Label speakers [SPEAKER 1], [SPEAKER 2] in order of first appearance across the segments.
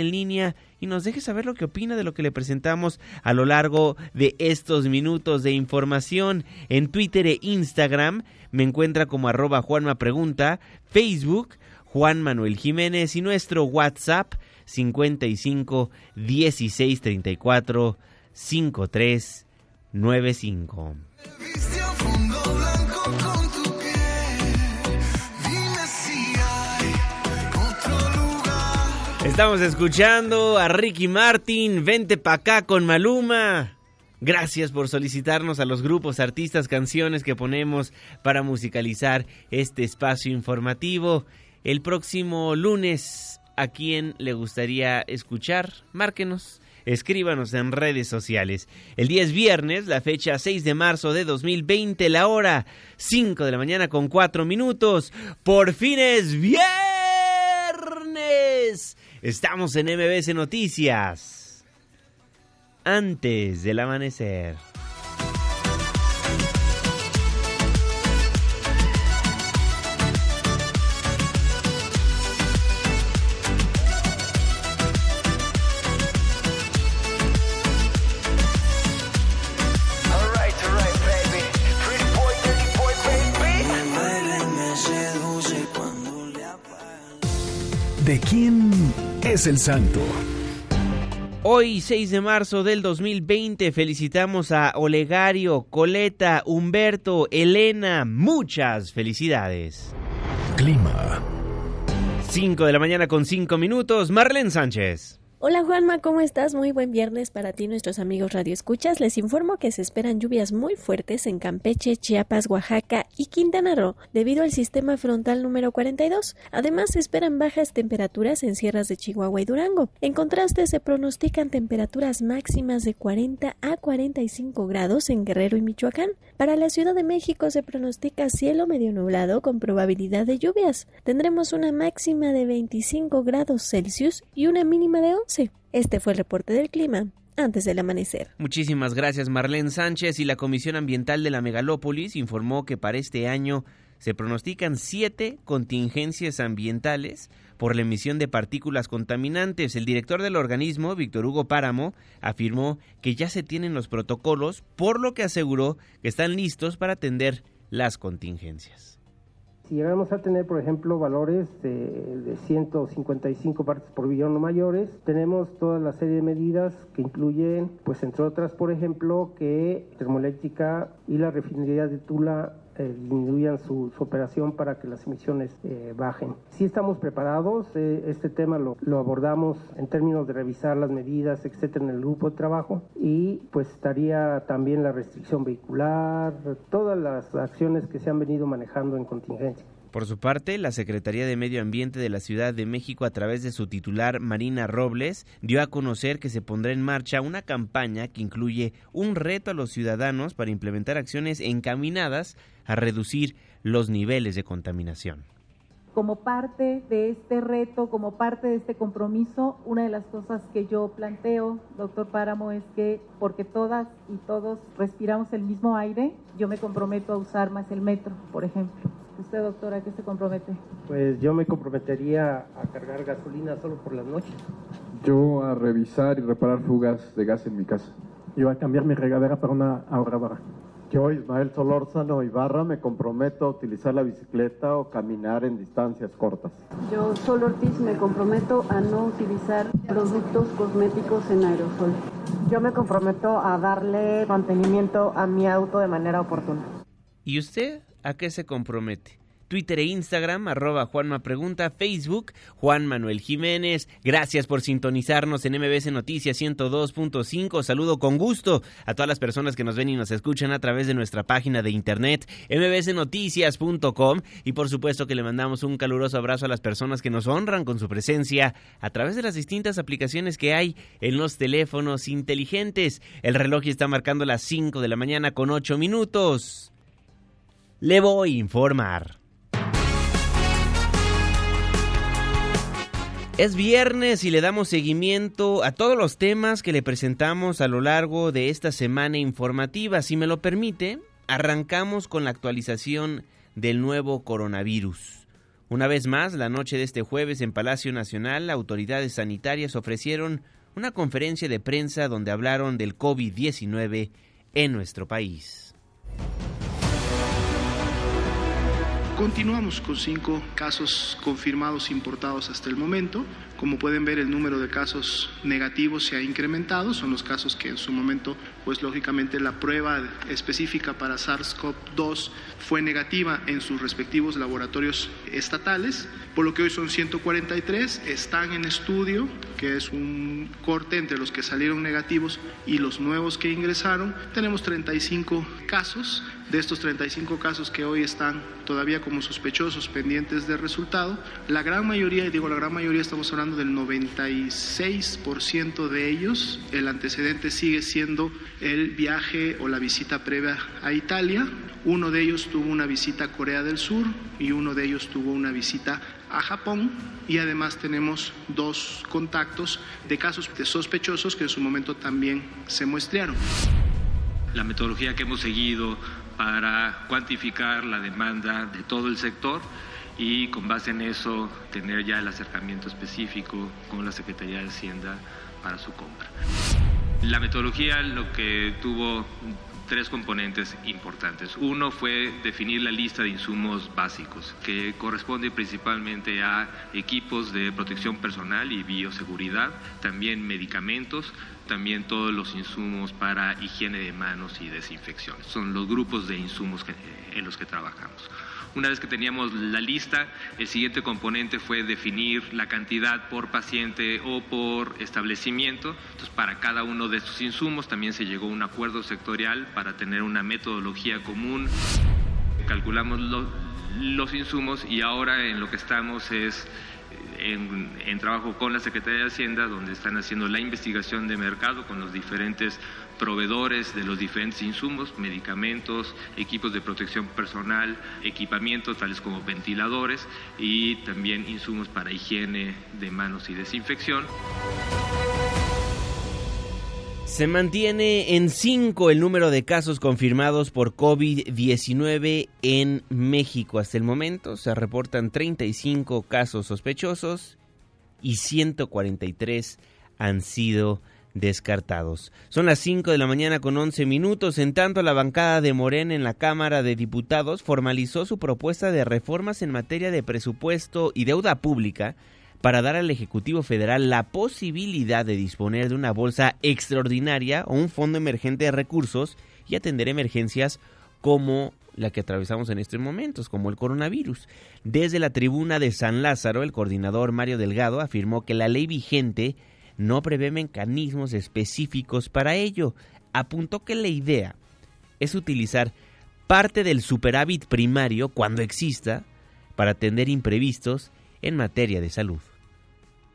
[SPEAKER 1] en línea y nos deje saber lo que opina de lo que le presentamos a lo largo de estos minutos de información en Twitter e Instagram. Me encuentra como arroba Juanma Pregunta, Facebook Juan Manuel Jiménez y nuestro WhatsApp 55 16 34 53 95. Estamos escuchando a Ricky Martin, vente pa' acá con Maluma. Gracias por solicitarnos a los grupos, artistas, canciones que ponemos para musicalizar este espacio informativo. El próximo lunes, ¿a quién le gustaría escuchar? Márquenos, escríbanos en redes sociales. El día es viernes, la fecha 6 de marzo de 2020, la hora 5 de la mañana con 4 minutos. Por fin es viernes. Estamos en MBS Noticias. Antes del amanecer.
[SPEAKER 2] ¿De quién es el santo?
[SPEAKER 1] Hoy, 6 de marzo del 2020, felicitamos a Olegario, Coleta, Humberto, Elena. Muchas felicidades.
[SPEAKER 2] Clima.
[SPEAKER 1] 5 de la mañana con 5 minutos. Marlene Sánchez.
[SPEAKER 3] Hola Juanma, ¿cómo estás? Muy buen viernes para ti, nuestros amigos Radio Escuchas. Les informo que se esperan lluvias muy fuertes en Campeche, Chiapas, Oaxaca y Quintana Roo debido al sistema frontal número 42. Además, se esperan bajas temperaturas en sierras de Chihuahua y Durango. En contraste, se pronostican temperaturas máximas de 40 a 45 grados en Guerrero y Michoacán. Para la Ciudad de México se pronostica cielo medio nublado con probabilidad de lluvias. Tendremos una máxima de 25 grados Celsius y una mínima de 11. Este fue el reporte del clima antes del amanecer.
[SPEAKER 1] Muchísimas gracias Marlene Sánchez y la Comisión Ambiental de la Megalópolis informó que para este año se pronostican siete contingencias ambientales por la emisión de partículas contaminantes. El director del organismo, Víctor Hugo Páramo, afirmó que ya se tienen los protocolos, por lo que aseguró que están listos para atender las contingencias
[SPEAKER 4] si llegamos a tener, por ejemplo, valores de, 155 partes por billón o mayores, tenemos toda la serie de medidas que incluyen, pues entre otras, por ejemplo, que Termoeléctrica y la refinería de Tula eh, disminuyan su, operación para que las emisiones eh, bajen. Si estamos preparados, eh, este tema lo, lo, abordamos en términos de revisar las medidas, etcétera, en el grupo de trabajo y pues estaría también la restricción vehicular, todas las acciones que se han venido manejando en contingencia.
[SPEAKER 1] Por su parte, la Secretaría de Medio Ambiente de la Ciudad de México, a través de su titular Marina Robles, dio a conocer que se pondrá en marcha una campaña que incluye un reto a los ciudadanos para implementar acciones encaminadas a reducir los niveles de contaminación.
[SPEAKER 5] como parte de este reto, como parte de este compromiso, una de las cosas que yo planteo, doctor Páramo, es que porque todas y todos respiramos el mismo aire, yo me comprometo a usar más el metro, por ejemplo. ¿Usted, doctora, a qué se compromete?
[SPEAKER 4] Pues yo me comprometería a cargar gasolina solo por las noches.
[SPEAKER 6] Yo a revisar y reparar fugas de gas en mi casa.
[SPEAKER 7] Yo a cambiar mi regadera para una ahorradora.
[SPEAKER 8] Yo, Ismael Solórzano Ibarra, me comprometo a utilizar la bicicleta o caminar en distancias cortas.
[SPEAKER 9] Yo, Sol Ortiz, me comprometo a no utilizar productos cosméticos en aerosol.
[SPEAKER 10] Yo me comprometo a darle mantenimiento a mi auto de manera oportuna.
[SPEAKER 1] ¿Y usted a qué se compromete? Twitter e Instagram, arroba Juanma Pregunta, Facebook, Juan Manuel Jiménez. Gracias por sintonizarnos en MBS Noticias 102.5. Saludo con gusto a todas las personas que nos ven y nos escuchan a través de nuestra página de internet, mbsnoticias.com. Y por supuesto que le mandamos un caluroso abrazo a las personas que nos honran con su presencia a través de las distintas aplicaciones que hay en los teléfonos inteligentes. El reloj está marcando las 5 de la mañana con 8 minutos. Le voy a informar. Es viernes y le damos seguimiento a todos los temas que le presentamos a lo largo de esta semana informativa. Si me lo permite, arrancamos con la actualización del nuevo coronavirus. Una vez más, la noche de este jueves en Palacio Nacional, autoridades sanitarias ofrecieron una conferencia de prensa donde hablaron del COVID-19 en nuestro país.
[SPEAKER 11] Continuamos con cinco casos confirmados importados hasta el momento. Como pueden ver, el número de casos negativos se ha incrementado. Son los casos que en su momento, pues lógicamente la prueba específica para SARS-CoV-2 fue negativa en sus respectivos laboratorios estatales, por lo que hoy son 143, están en estudio, que es un corte entre los que salieron negativos y los nuevos que ingresaron. Tenemos 35 casos, de estos 35 casos que hoy están todavía como sospechosos pendientes de resultado, la gran mayoría, y digo la gran mayoría, estamos hablando del 96% de ellos, el antecedente sigue siendo el viaje o la visita previa a Italia. Uno de ellos tuvo una visita a Corea del Sur y uno de ellos tuvo una visita a Japón y además tenemos dos contactos de casos de sospechosos que en su momento también se muestrearon.
[SPEAKER 12] La metodología que hemos seguido para cuantificar la demanda de todo el sector y con base en eso tener ya el acercamiento específico con la Secretaría de Hacienda para su compra. La metodología lo que tuvo tres componentes importantes. Uno fue definir la lista de insumos básicos, que corresponde principalmente a equipos de protección personal y bioseguridad, también medicamentos, también todos los insumos para higiene de manos y desinfección. Son los grupos de insumos en los que trabajamos. Una vez que teníamos la lista, el siguiente componente fue definir la cantidad por paciente o por establecimiento. Entonces, para cada uno de estos insumos también se llegó a un acuerdo sectorial para tener una metodología común. Calculamos los insumos y ahora en lo que estamos es en, trabajo con la Secretaría de Hacienda, donde están haciendo la investigación de mercado con los diferentes proveedores de los diferentes insumos, medicamentos, equipos de protección personal, equipamientos tales como ventiladores y también insumos para higiene de manos y desinfección.
[SPEAKER 1] Se mantiene en 5 el número de casos confirmados por COVID-19 en México. Hasta el momento se reportan 35 casos sospechosos y 143 han sido descartados. Son las 5 de la mañana con 11 minutos. En tanto, la bancada de Morena en la Cámara de Diputados formalizó su propuesta de reformas en materia de presupuesto y deuda pública para dar al Ejecutivo Federal la posibilidad de disponer de una bolsa extraordinaria o un fondo emergente de recursos y atender emergencias como la que atravesamos en estos momentos, como el coronavirus. Desde la tribuna de San Lázaro, el coordinador Mario Delgado afirmó que la ley vigente no prevé mecanismos específicos para ello. Apuntó que la idea es utilizar parte del superávit primario, cuando exista, para atender imprevistos en materia de salud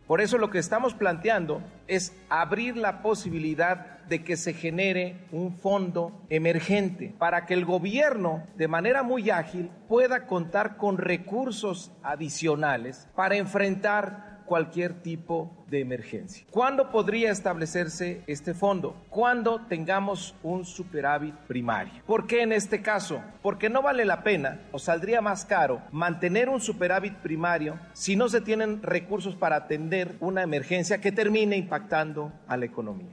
[SPEAKER 13] Por eso lo que estamos planteando es abrir la posibilidad de que se genere un fondo emergente para que el gobierno de manera muy ágil pueda contar con recursos adicionales para enfrentar cualquier tipo de emergencia. ¿Cuándo podría establecerse este fondo? Cuando tengamos un superávit primario. ¿Por qué en este caso? Porque no vale la pena o saldría más caro mantener un superávit primario si no se tienen recursos para atender una emergencia que termine impactando a la economía.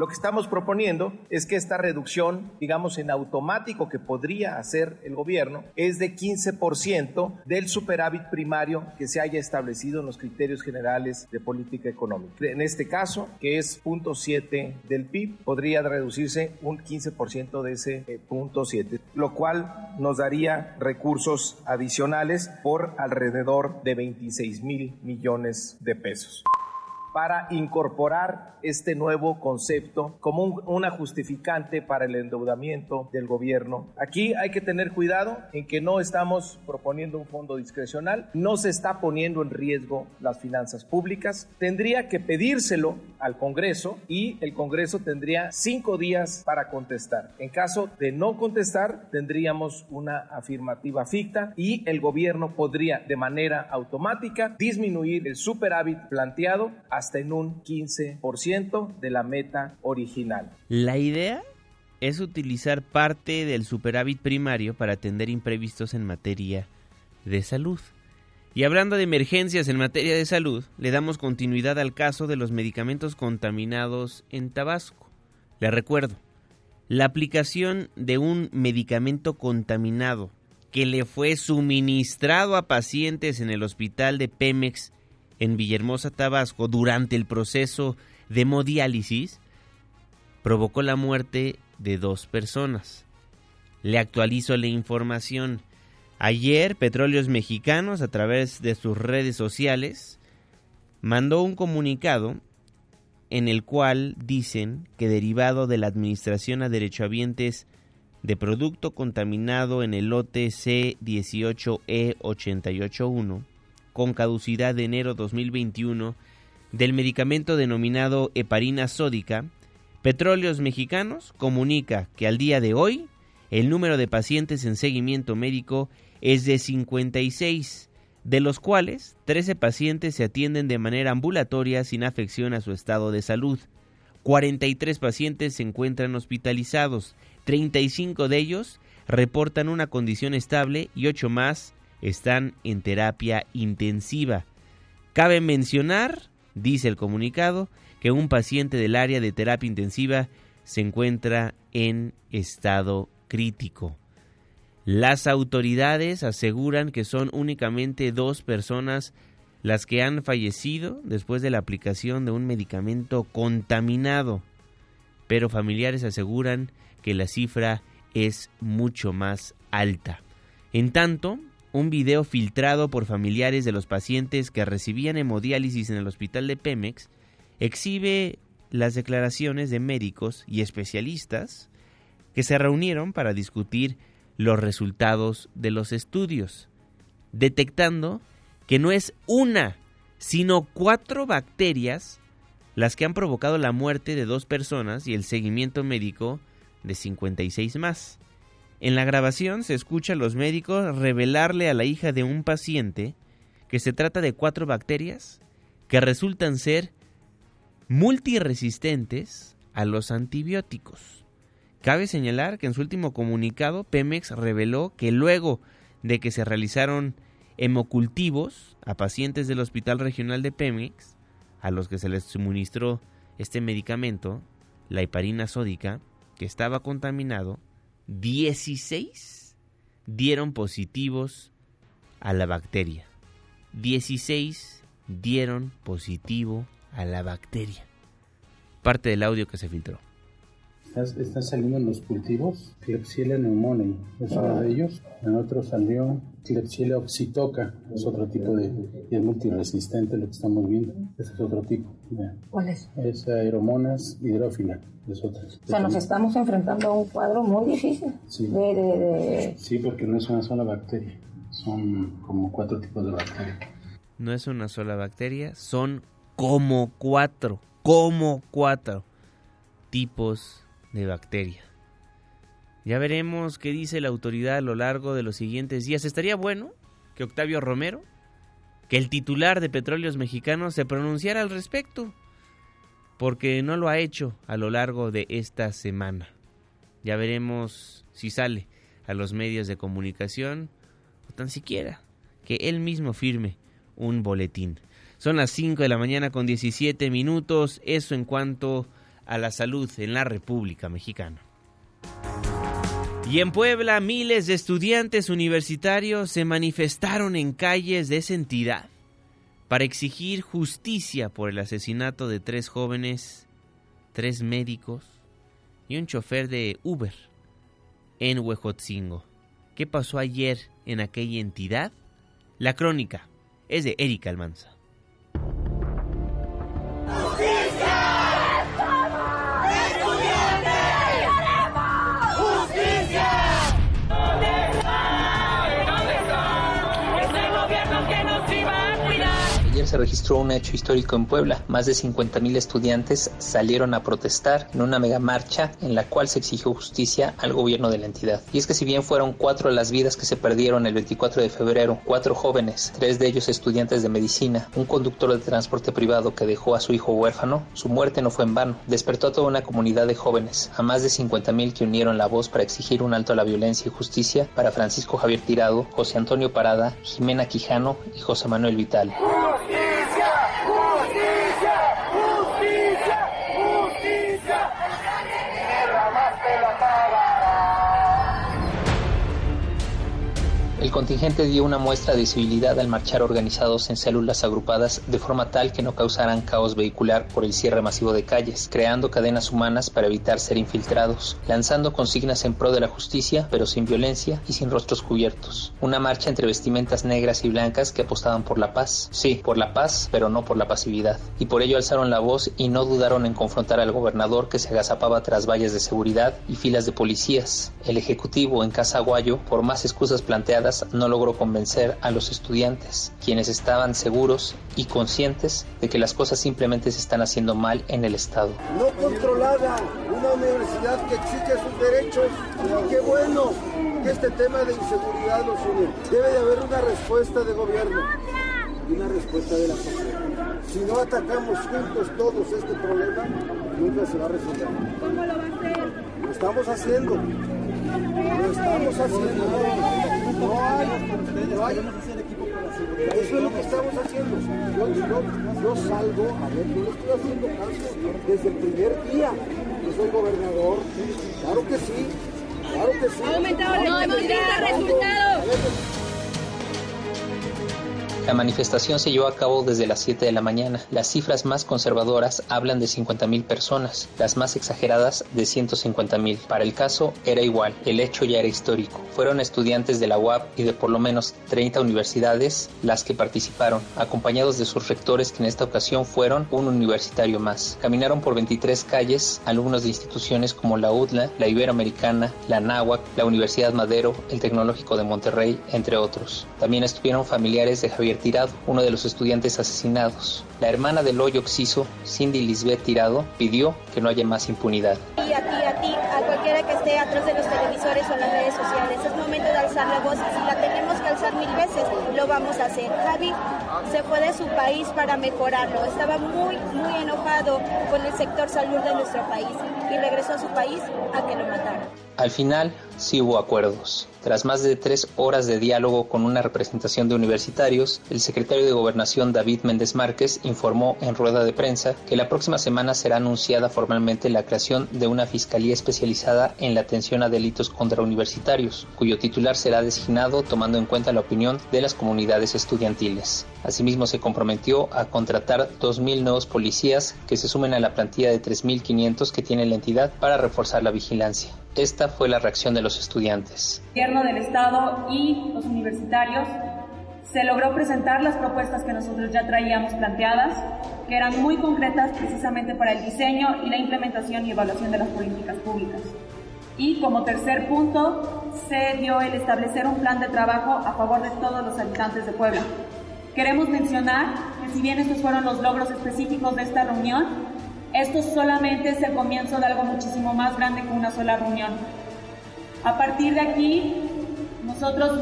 [SPEAKER 13] Lo que estamos proponiendo es que esta reducción, digamos en automático que podría hacer el gobierno, es de 15% del superávit primario que se haya establecido en los criterios generales de política económica. En este caso, que es 0.7 del PIB, podría reducirse un 15% de ese eh, punto 7, lo cual nos daría recursos adicionales por alrededor de 26 mil millones de pesos para incorporar este nuevo concepto como una justificante para el endeudamiento del gobierno. Aquí hay que tener cuidado en que no estamos proponiendo un fondo discrecional, no se está poniendo en riesgo las finanzas públicas. Tendría que pedírselo al Congreso y el Congreso tendría cinco días para contestar. En caso de no contestar, tendríamos una afirmativa ficta y el gobierno podría de manera automática disminuir el superávit planteado hasta en un 15% de la meta original.
[SPEAKER 1] La idea es utilizar parte del superávit primario para atender imprevistos en materia de salud. Y hablando de emergencias en materia de salud, le damos continuidad al caso de los medicamentos contaminados en Tabasco. Le recuerdo, la aplicación de un medicamento contaminado que le fue suministrado a pacientes en el hospital de Pemex en Villahermosa, Tabasco, durante el proceso de hemodiálisis, provocó la muerte de dos personas. Le actualizo la información. Ayer, Petróleos Mexicanos, a través de sus redes sociales, mandó un comunicado en el cual dicen que derivado de la administración a derechohabientes de producto contaminado en el lote C18E881, con caducidad de enero 2021 del medicamento denominado heparina sódica, Petróleos Mexicanos comunica que al día de hoy el número de pacientes en seguimiento médico es de 56, de los cuales 13 pacientes se atienden de manera ambulatoria sin afección a su estado de salud. 43 pacientes se encuentran hospitalizados, 35 de ellos reportan una condición estable y 8 más están en terapia intensiva. Cabe mencionar, dice el comunicado, que un paciente del área de terapia intensiva se encuentra en estado crítico. Las autoridades aseguran que son únicamente dos personas las que han fallecido después de la aplicación de un medicamento contaminado, pero familiares aseguran que la cifra es mucho más alta. En tanto, un video filtrado por familiares de los pacientes que recibían hemodiálisis en el hospital de Pemex exhibe las declaraciones de médicos y especialistas que se reunieron para discutir los resultados de los estudios, detectando que no es una, sino cuatro bacterias las que han provocado la muerte de dos personas y el seguimiento médico de 56 más. En la grabación se escucha a los médicos revelarle a la hija de un paciente que se trata de cuatro bacterias que resultan ser multiresistentes a los antibióticos. Cabe señalar que en su último comunicado Pemex reveló que luego de que se realizaron hemocultivos a pacientes del Hospital Regional de Pemex, a los que se les suministró este medicamento, la heparina sódica, que estaba contaminado, 16 dieron positivos a la bacteria. 16 dieron positivo a la bacteria. Parte del audio que se filtró.
[SPEAKER 14] Están saliendo en los cultivos Klebsiella pneumoniae, es uno de ellos. En otro salió Klebsiella oxitoca, es otro tipo de, y es multiresistente lo que estamos viendo. Ese es otro tipo.
[SPEAKER 15] ¿Cuál es?
[SPEAKER 14] Es Aeromonas hidrófila, es otra.
[SPEAKER 15] O sea, nos estamos enfrentando a un cuadro muy difícil.
[SPEAKER 14] Sí.
[SPEAKER 15] De, de, de...
[SPEAKER 14] sí, porque no es una sola bacteria, son como cuatro tipos de bacterias.
[SPEAKER 1] No es una sola bacteria, son como cuatro, como cuatro tipos de bacteria. Ya veremos qué dice la autoridad a lo largo de los siguientes días. Estaría bueno que Octavio Romero, que el titular de Petróleos Mexicanos, se pronunciara al respecto, porque no lo ha hecho a lo largo de esta semana. Ya veremos si sale a los medios de comunicación o tan siquiera que él mismo firme un boletín. Son las 5 de la mañana con 17 minutos, eso en cuanto a la salud en la República Mexicana. Y en Puebla, miles de estudiantes universitarios se manifestaron en calles de esa entidad para exigir justicia por el asesinato de tres jóvenes, tres médicos y un chofer de Uber en Huejotzingo. ¿Qué pasó ayer en aquella entidad? La crónica es de Erika Almanza.
[SPEAKER 16] Se registró un hecho histórico en Puebla. Más de 50.000 estudiantes salieron a protestar en una mega marcha en la cual se exigió justicia al gobierno de la entidad. Y es que si bien fueron cuatro las vidas que se perdieron el 24 de febrero, cuatro jóvenes, tres de ellos estudiantes de medicina, un conductor de transporte privado que dejó a su hijo huérfano, su muerte no fue en vano. Despertó a toda una comunidad de jóvenes, a más de 50.000 que unieron la voz para exigir un alto a la violencia y justicia para Francisco Javier Tirado, José Antonio Parada, Jimena Quijano y José Manuel Vital. Yes. El contingente dio una muestra de civilidad al marchar organizados en células agrupadas de forma tal que no causaran caos vehicular por el cierre masivo de calles, creando cadenas humanas para evitar ser infiltrados, lanzando consignas en pro de la justicia, pero sin violencia y sin rostros cubiertos. Una marcha entre vestimentas negras y blancas que apostaban por la paz. Sí, por la paz, pero no por la pasividad. Y por ello alzaron la voz y no dudaron en confrontar al gobernador que se agazapaba tras vallas de seguridad y filas de policías. El ejecutivo en Casa Guayo, por más excusas planteadas, no logró convencer a los estudiantes, quienes estaban seguros y conscientes de que las cosas simplemente se están haciendo mal en el Estado.
[SPEAKER 17] No controlada, una universidad que exige sus derechos. qué bueno que este tema de inseguridad los une. Debe de haber una respuesta de gobierno y una respuesta de la sociedad. Si no atacamos juntos todos este problema, nunca se va a resolver.
[SPEAKER 18] ¿Cómo lo va a hacer?
[SPEAKER 17] Lo estamos haciendo. Lo estamos haciendo. No hay, no hay. Eso es lo que estamos haciendo. Yo, salgo, a ver, yo le estoy haciendo caso desde el primer día. Yo soy gobernador. Claro que sí. Claro que sí.
[SPEAKER 18] Ha aumentado la no, resultados.
[SPEAKER 16] La manifestación se llevó a cabo desde las 7 de la mañana. Las cifras más conservadoras hablan de 50.000 personas, las más exageradas de 150.000. Para el caso era igual, el hecho ya era histórico. Fueron estudiantes de la UAP y de por lo menos 30 universidades las que participaron, acompañados de sus rectores que en esta ocasión fueron un universitario más. Caminaron por 23 calles alumnos de instituciones como la UDLA, la Iberoamericana, la NAWAC, la Universidad Madero, el Tecnológico de Monterrey, entre otros. También estuvieron familiares de Javier Tirado, uno de los estudiantes asesinados. La hermana del hoyo Oxiso, Cindy Lisbeth Tirado, pidió que no haya más impunidad.
[SPEAKER 18] Y a ti, a ti, a cualquiera que esté atrás de los televisores o las redes sociales, es momento de alzar la voz si la tenemos que alzar mil veces, lo vamos a hacer. Javi se fue de su país para mejorarlo. Estaba muy, muy enojado con el sector salud de nuestro país y regresó a su país a que lo mataran.
[SPEAKER 16] Al final, sí hubo acuerdos. Tras más de tres horas de diálogo con una representación de universitarios, el secretario de Gobernación David Méndez Márquez informó en rueda de prensa que la próxima semana será anunciada formalmente la creación de una fiscalía especializada en la atención a delitos contra universitarios, cuyo titular será designado tomando en cuenta la opinión de las comunidades estudiantiles. Asimismo, se comprometió a contratar 2.000 nuevos policías que se sumen a la plantilla de 3.500 que tiene la entidad para reforzar la vigilancia. Esta fue la reacción de los estudiantes.
[SPEAKER 19] El gobierno del Estado y los universitarios se logró presentar las propuestas que nosotros ya traíamos planteadas, que eran muy concretas precisamente para el diseño y la implementación y evaluación de las políticas públicas. Y como tercer punto, se dio el establecer un plan de trabajo a favor de todos los habitantes de Puebla, Queremos mencionar que si bien estos fueron los logros específicos de esta reunión, esto solamente es el comienzo de algo muchísimo más grande que una sola reunión. A partir de aquí, nosotros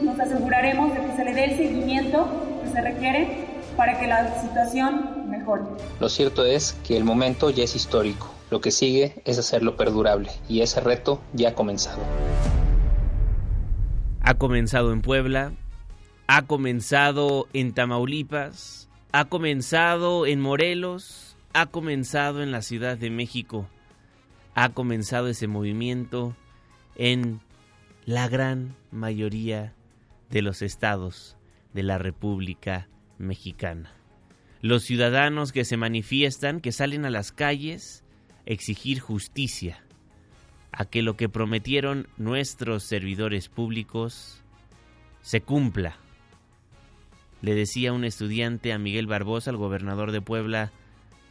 [SPEAKER 19] nos aseguraremos de que se le dé el seguimiento que se requiere para que la situación mejore.
[SPEAKER 16] Lo cierto es que el momento ya es histórico. Lo que sigue es hacerlo perdurable y ese reto ya ha comenzado.
[SPEAKER 1] Ha comenzado en Puebla, ha comenzado en Tamaulipas, ha comenzado en Morelos, ha comenzado en la Ciudad de México, ha comenzado ese movimiento en la gran mayoría de los estados de la República Mexicana. Los ciudadanos que se manifiestan, que salen a las calles, exigir justicia, a que lo que prometieron nuestros servidores públicos se cumpla. Le decía un estudiante a Miguel Barbosa, el gobernador de Puebla,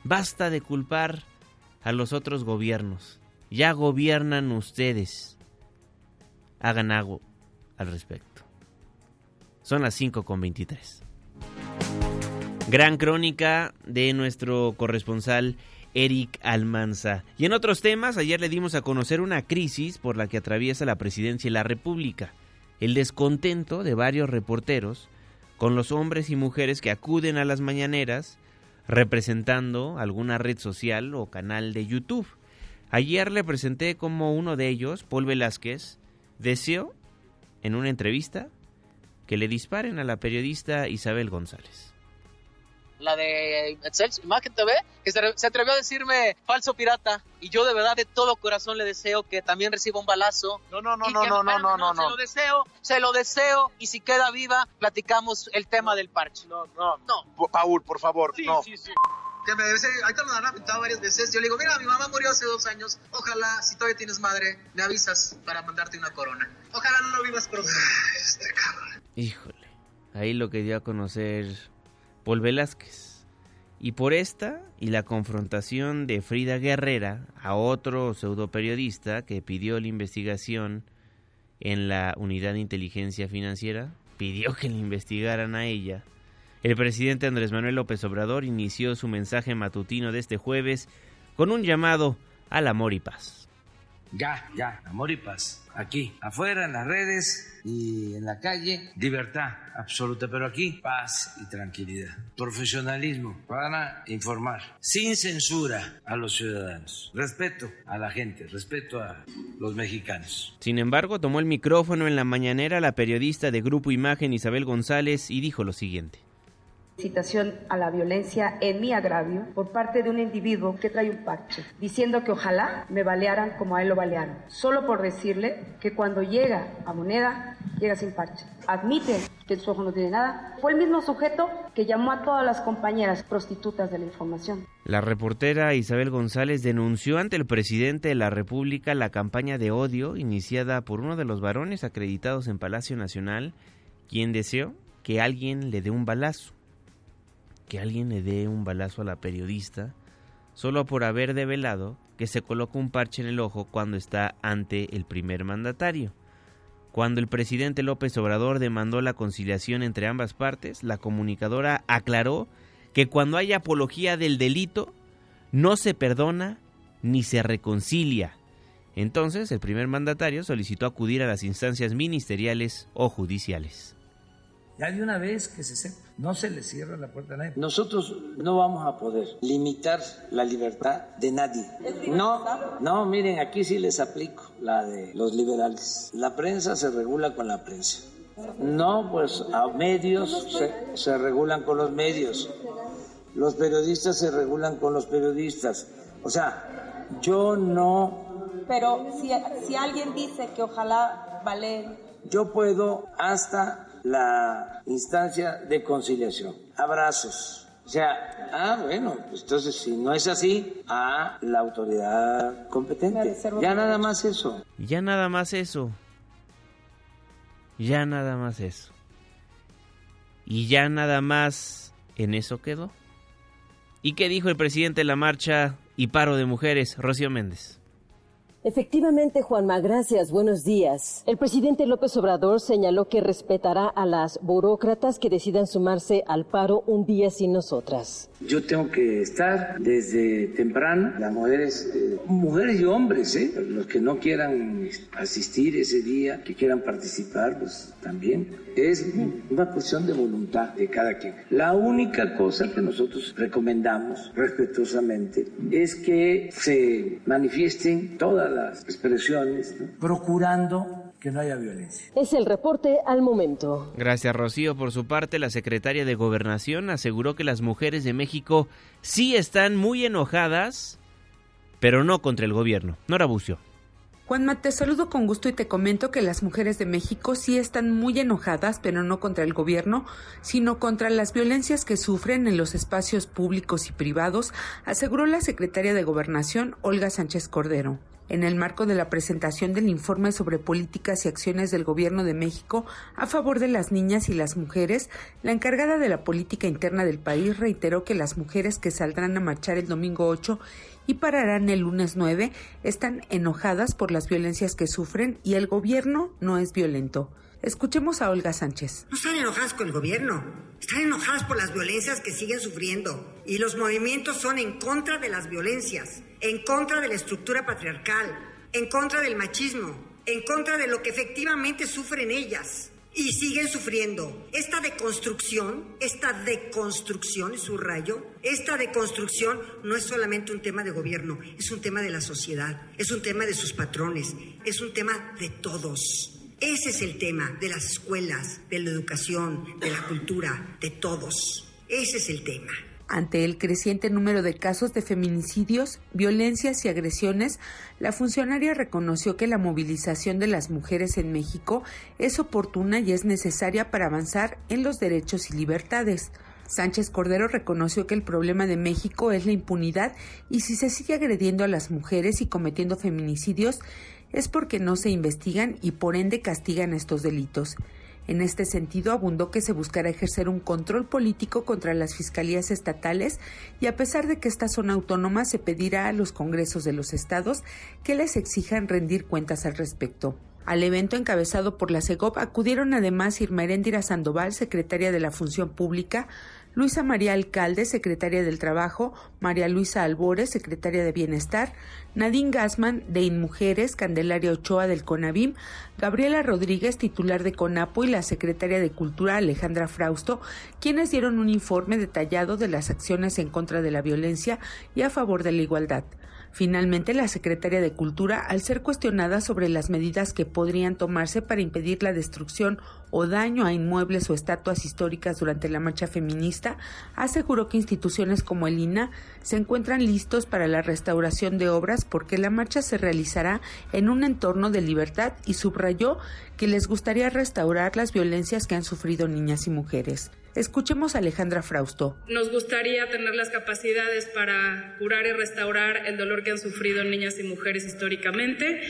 [SPEAKER 1] basta de culpar a los otros gobiernos, ya gobiernan ustedes, hagan algo al respecto. Son las 5 con 23. Gran crónica de nuestro corresponsal Eric Almanza. Y en otros temas, ayer le dimos a conocer una crisis por la que atraviesa la presidencia y la República. El descontento de varios reporteros con los hombres y mujeres que acuden a las mañaneras representando alguna red social o canal de YouTube. Ayer le presenté como uno de ellos, Paul Velázquez, deseó, en una entrevista, que le disparen a la periodista Isabel González
[SPEAKER 20] la de Excel, Imagen TV, que se, atrevió a decirme falso pirata. Y yo de verdad de todo corazón le deseo que también reciba un balazo.
[SPEAKER 21] No, no, no, no, no, no, no, no,
[SPEAKER 20] Se lo deseo, se lo deseo. Y si queda viva, platicamos el tema del parche.
[SPEAKER 21] No, no, no. Paul, por favor,
[SPEAKER 20] sí,
[SPEAKER 21] no.
[SPEAKER 20] Sí, sí, que me debe ser, ahorita me han apuntado varias veces. Yo le digo, mira, mi mamá murió hace dos años. Ojalá, si todavía tienes madre, me avisas para mandarte una corona. Ojalá no lo vivas pronto. Este cabrón.
[SPEAKER 1] Híjole, ahí lo que dio a conocer Paul Velázquez. Y por esta y la confrontación de Frida Guerrera a otro pseudoperiodista que pidió la investigación en la unidad de inteligencia financiera, pidió que le investigaran a ella. El presidente Andrés Manuel López Obrador inició su mensaje matutino de este jueves con un llamado al amor y paz.
[SPEAKER 22] Ya, ya, amor y paz. Aquí, afuera, en las redes y en la calle, libertad absoluta, pero aquí, paz y tranquilidad. Profesionalismo para informar, sin censura a los ciudadanos. Respeto a la gente, respeto a los mexicanos.
[SPEAKER 1] Sin embargo, tomó el micrófono en la mañanera la periodista de Grupo Imagen Isabel González y dijo lo siguiente
[SPEAKER 23] citación a la violencia en mi agravio por parte de un individuo que trae un parche, diciendo que ojalá me balearan como a él lo balearon, solo por decirle que cuando llega a moneda, llega sin parche. Admite que su ojo no tiene nada. Fue el mismo sujeto que llamó a todas las compañeras prostitutas de la información.
[SPEAKER 1] La reportera Isabel González denunció ante el presidente de la República la campaña de odio iniciada por uno de los varones acreditados en Palacio Nacional, quien deseó que alguien le dé un balazo que alguien le dé un balazo a la periodista solo por haber develado que se coloca un parche en el ojo cuando está ante el primer mandatario. Cuando el presidente López Obrador demandó la conciliación entre ambas partes, la comunicadora aclaró que cuando hay apología del delito, no se perdona ni se reconcilia. Entonces, el primer mandatario solicitó acudir a las instancias ministeriales o judiciales.
[SPEAKER 22] Ya de una vez que se sepa, no se le cierra la puerta a nadie.
[SPEAKER 24] Nosotros no vamos a poder limitar la libertad de nadie. No, no, miren, aquí sí les aplico la de los liberales. La prensa se regula con la prensa. No, pues a medios se, se regulan con los medios. Los periodistas se regulan con los periodistas. O sea, yo no...
[SPEAKER 23] Pero si, si alguien dice que ojalá vale...
[SPEAKER 24] Yo puedo hasta la instancia de conciliación. Abrazos. O sea, ah, bueno, pues entonces si no es así, a la autoridad competente. Ya nada más eso.
[SPEAKER 1] Ya nada más eso. Ya nada más eso. Y ya nada más en eso quedó. ¿Y qué dijo el presidente de la marcha y paro de mujeres, Rocío Méndez?
[SPEAKER 25] Efectivamente, Juanma, gracias. Buenos días. El presidente López Obrador señaló que respetará a las burócratas que decidan sumarse al paro un día sin nosotras.
[SPEAKER 24] Yo tengo que estar desde temprano, las mujeres, eh, mujeres y hombres, ¿eh? los que no quieran asistir ese día, que quieran participar, pues también. Es una cuestión de voluntad de cada quien. La única cosa que nosotros recomendamos respetuosamente es que se manifiesten todas las expresiones, ¿no? procurando que no haya violencia.
[SPEAKER 25] Es el reporte al momento.
[SPEAKER 1] Gracias, Rocío. Por su parte, la secretaria de Gobernación aseguró que las mujeres de México sí están muy enojadas, pero no contra el gobierno. Nora Bucio.
[SPEAKER 26] Juanma, te saludo con gusto y te comento que las mujeres de México sí están muy enojadas, pero no contra el gobierno, sino contra las violencias que sufren en los espacios públicos y privados, aseguró la secretaria de Gobernación, Olga Sánchez Cordero. En el marco de la presentación del informe sobre políticas y acciones del Gobierno de México a favor de las niñas y las mujeres, la encargada de la política interna del país reiteró que las mujeres que saldrán a marchar el domingo 8 y pararán el lunes 9 están enojadas por las violencias que sufren y el gobierno no es violento. Escuchemos a Olga Sánchez.
[SPEAKER 27] No están enojadas con el gobierno, están enojadas por las violencias que siguen sufriendo y los movimientos son en contra de las violencias, en contra de la estructura patriarcal, en contra del machismo, en contra de lo que efectivamente sufren ellas y siguen sufriendo. Esta deconstrucción, esta deconstrucción, subrayo, esta deconstrucción no es solamente un tema de gobierno, es un tema de la sociedad, es un tema de sus patrones, es un tema de todos. Ese es el tema de las escuelas, de la educación, de la cultura, de todos. Ese es el tema.
[SPEAKER 26] Ante el creciente número de casos de feminicidios, violencias y agresiones, la funcionaria reconoció que la movilización de las mujeres en México es oportuna y es necesaria para avanzar en los derechos y libertades. Sánchez Cordero reconoció que el problema de México es la impunidad y si se sigue agrediendo a las mujeres y cometiendo feminicidios es porque no se investigan y por ende castigan estos delitos. En este sentido, abundó que se buscará ejercer un control político contra las fiscalías estatales y a pesar de que estas son autónomas, se pedirá a los congresos de los estados que les exijan rendir cuentas al respecto. Al evento encabezado por la CEGOP acudieron además Irma Heréndira Sandoval, secretaria de la Función Pública, Luisa María Alcalde, secretaria del Trabajo, María Luisa Albores, secretaria de Bienestar, Nadine Gassman, de InMujeres, Candelaria Ochoa del CONAVIM, Gabriela Rodríguez, titular de CONAPO, y la secretaria de Cultura, Alejandra Frausto, quienes dieron un informe detallado de las acciones en contra de la violencia y a favor de la igualdad. Finalmente, la secretaria de Cultura, al ser cuestionada sobre las medidas que podrían tomarse para impedir la destrucción o daño a inmuebles o estatuas históricas durante la marcha feminista, aseguró que instituciones como el INA se encuentran listos para la restauración de obras porque la marcha se realizará en un entorno de libertad y subrayó que les gustaría restaurar las violencias que han sufrido niñas y mujeres. Escuchemos a Alejandra Frausto.
[SPEAKER 28] Nos gustaría tener las capacidades para curar y restaurar el dolor que han sufrido niñas y mujeres históricamente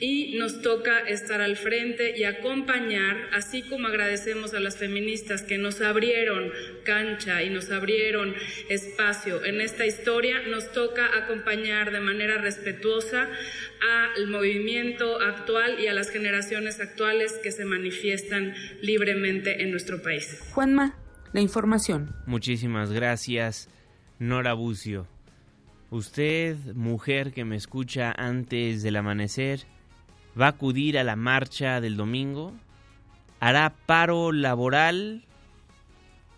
[SPEAKER 28] y nos toca estar al frente y acompañar, así como agradecemos a las feministas que nos abrieron cancha y nos abrieron espacio en esta historia, nos toca acompañar de manera respetuosa al movimiento actual y a las generaciones actuales que se manifiestan libremente en nuestro país.
[SPEAKER 26] Juanma, la información.
[SPEAKER 1] Muchísimas gracias, Nora Bucio. Usted, mujer que me escucha antes del amanecer, va a acudir a la marcha del domingo, hará paro laboral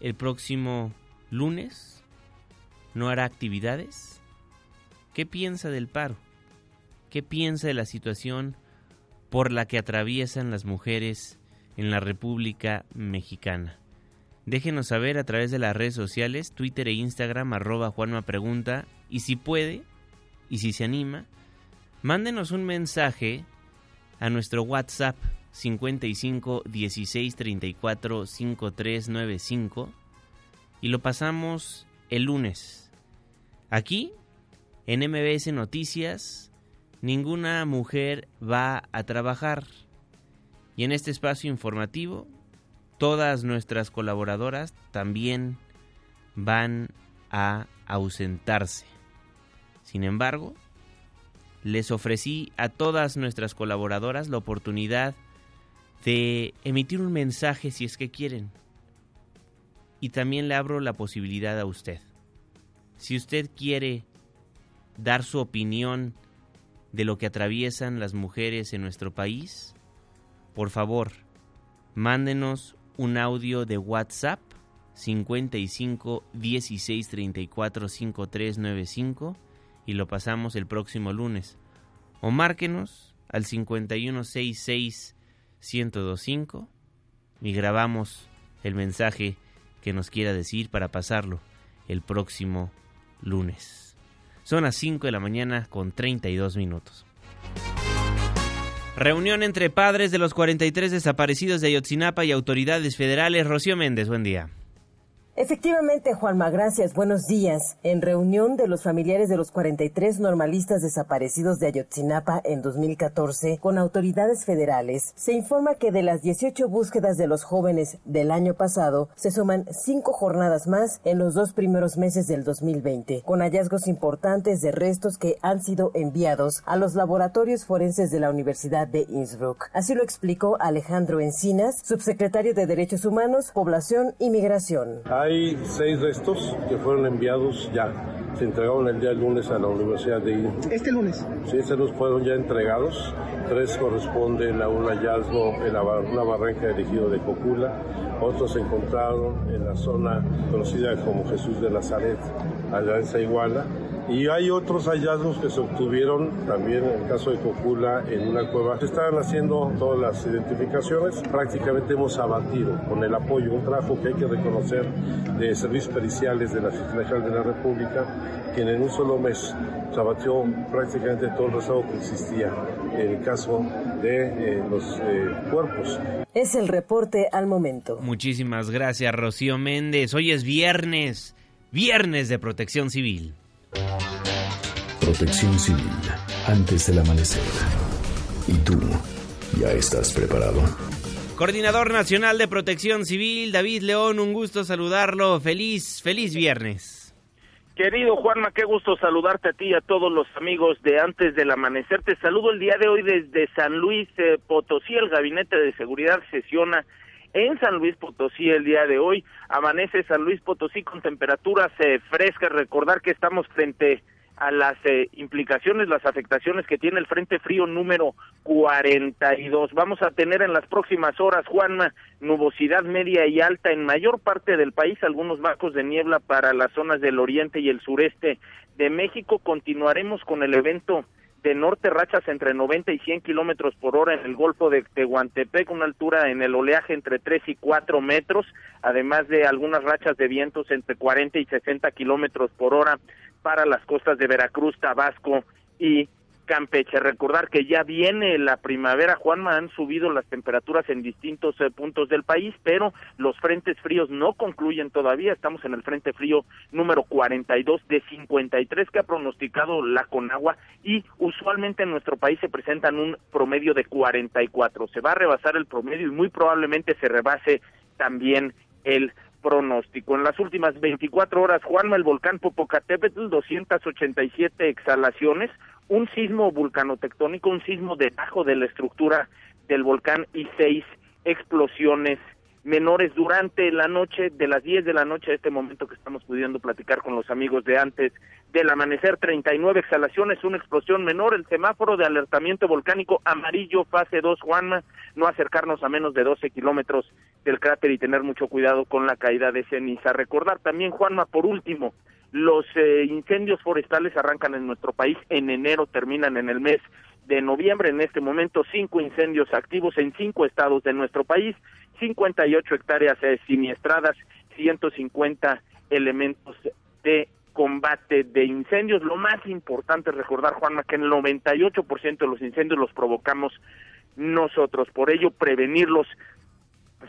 [SPEAKER 1] el próximo lunes, no hará actividades. ¿Qué piensa del paro? ¿Qué piensa de la situación por la que atraviesan las mujeres en la República Mexicana? Déjenos saber a través de las redes sociales, Twitter e Instagram, arroba Juanma Pregunta, y si puede, y si se anima, mándenos un mensaje a nuestro WhatsApp 55 16 34 5395 y lo pasamos el lunes. Aquí, en MBS Noticias, ninguna mujer va a trabajar. Y en este espacio informativo, todas nuestras colaboradoras también van a ausentarse. Sin embargo, les ofrecí a todas nuestras colaboradoras la oportunidad de emitir un mensaje si es que quieren. Y también le abro la posibilidad a usted. Si usted quiere dar su opinión de lo que atraviesan las mujeres en nuestro país, por favor, mándenos un audio de WhatsApp 55 16 34 53 95 y lo pasamos el próximo lunes. O márquenos al 51 66 1025 y grabamos el mensaje que nos quiera decir para pasarlo el próximo lunes. Son las 5 de la mañana con 32 minutos. Reunión entre padres de los 43 desaparecidos de Ayotzinapa y autoridades federales. Rocío Méndez, buen día.
[SPEAKER 25] Efectivamente, Juanma, gracias. Buenos días. En reunión de los familiares de los 43 normalistas desaparecidos de Ayotzinapa en 2014 con autoridades federales, se informa que de las 18 búsquedas de los jóvenes del año pasado, se suman cinco jornadas más en los dos primeros meses del 2020, con hallazgos importantes de restos que han sido enviados a los laboratorios forenses de la Universidad de Innsbruck. Así lo explicó Alejandro Encinas, subsecretario de Derechos Humanos, Población y Migración.
[SPEAKER 29] Hay seis restos que fueron enviados ya. Se entregaron el día lunes a la Universidad de IN.
[SPEAKER 30] ¿Este lunes?
[SPEAKER 29] Sí, estos los fueron ya entregados. Tres corresponden a un hallazgo en la, una barranca de ejido de Cocula. Otros se encontraron en la zona conocida como Jesús de Nazaret, allá en Saiguala. Y hay otros hallazgos que se obtuvieron también en el caso de Cocula en una cueva. Se estaban haciendo todas las identificaciones. Prácticamente hemos abatido con el apoyo, un trabajo que hay que reconocer de servicios periciales de la Fiscalía General de la República, quien en un solo mes se abatió prácticamente todo el rezago que existía en el caso de eh, los eh, cuerpos.
[SPEAKER 25] Es el reporte al momento.
[SPEAKER 1] Muchísimas gracias, Rocío Méndez. Hoy es viernes, viernes de protección civil.
[SPEAKER 31] Protección civil, antes del amanecer. ¿Y tú ya estás preparado?
[SPEAKER 1] Coordinador Nacional de Protección Civil, David León, un gusto saludarlo. Feliz, feliz viernes.
[SPEAKER 32] Querido Juanma, qué gusto saludarte a ti y a todos los amigos de Antes del Amanecer. Te saludo el día de hoy desde San Luis eh, Potosí. El Gabinete de Seguridad sesiona en San Luis Potosí el día de hoy. Amanece San Luis Potosí con temperaturas eh, frescas. Recordar que estamos frente a las eh, implicaciones, las afectaciones que tiene el Frente Frío número 42. Vamos a tener en las próximas horas, Juanma, nubosidad media y alta en mayor parte del país, algunos bancos de niebla para las zonas del oriente y el sureste de México. Continuaremos con el evento de norte rachas entre 90 y 100 kilómetros por hora en el Golfo de Tehuantepec, una altura en el oleaje entre 3 y 4 metros, además de algunas rachas de vientos entre 40 y 60 kilómetros por hora para las costas de Veracruz, Tabasco y Campeche. Recordar que ya viene la primavera, Juanma, han subido las temperaturas en distintos eh, puntos del país, pero los frentes fríos no concluyen todavía. Estamos en el frente frío número 42 de 53 que ha pronosticado la Conagua y usualmente en nuestro país se presentan un promedio de 44. Se va a rebasar el promedio y muy probablemente se rebase también el pronóstico. En las últimas 24 horas, Juanma, el volcán Popocatépetl, 287 exhalaciones, un sismo vulcanotectónico, un sismo debajo de la estructura del volcán y seis explosiones menores durante la noche, de las 10 de la noche a este momento que estamos pudiendo platicar con los amigos de antes del amanecer, 39 exhalaciones, una explosión menor, el semáforo de alertamiento volcánico amarillo, fase 2, Juanma, no acercarnos a menos de 12 kilómetros del cráter y tener mucho cuidado con la caída de ceniza. Recordar también, Juanma, por último, los eh, incendios forestales arrancan en nuestro país en enero, terminan en el mes de noviembre. En este momento, cinco incendios activos en cinco estados de nuestro país, 58 hectáreas eh, siniestradas, 150 elementos de combate de incendios. Lo más importante es recordar, Juanma, que el 98% de los incendios los provocamos nosotros. Por ello, prevenirlos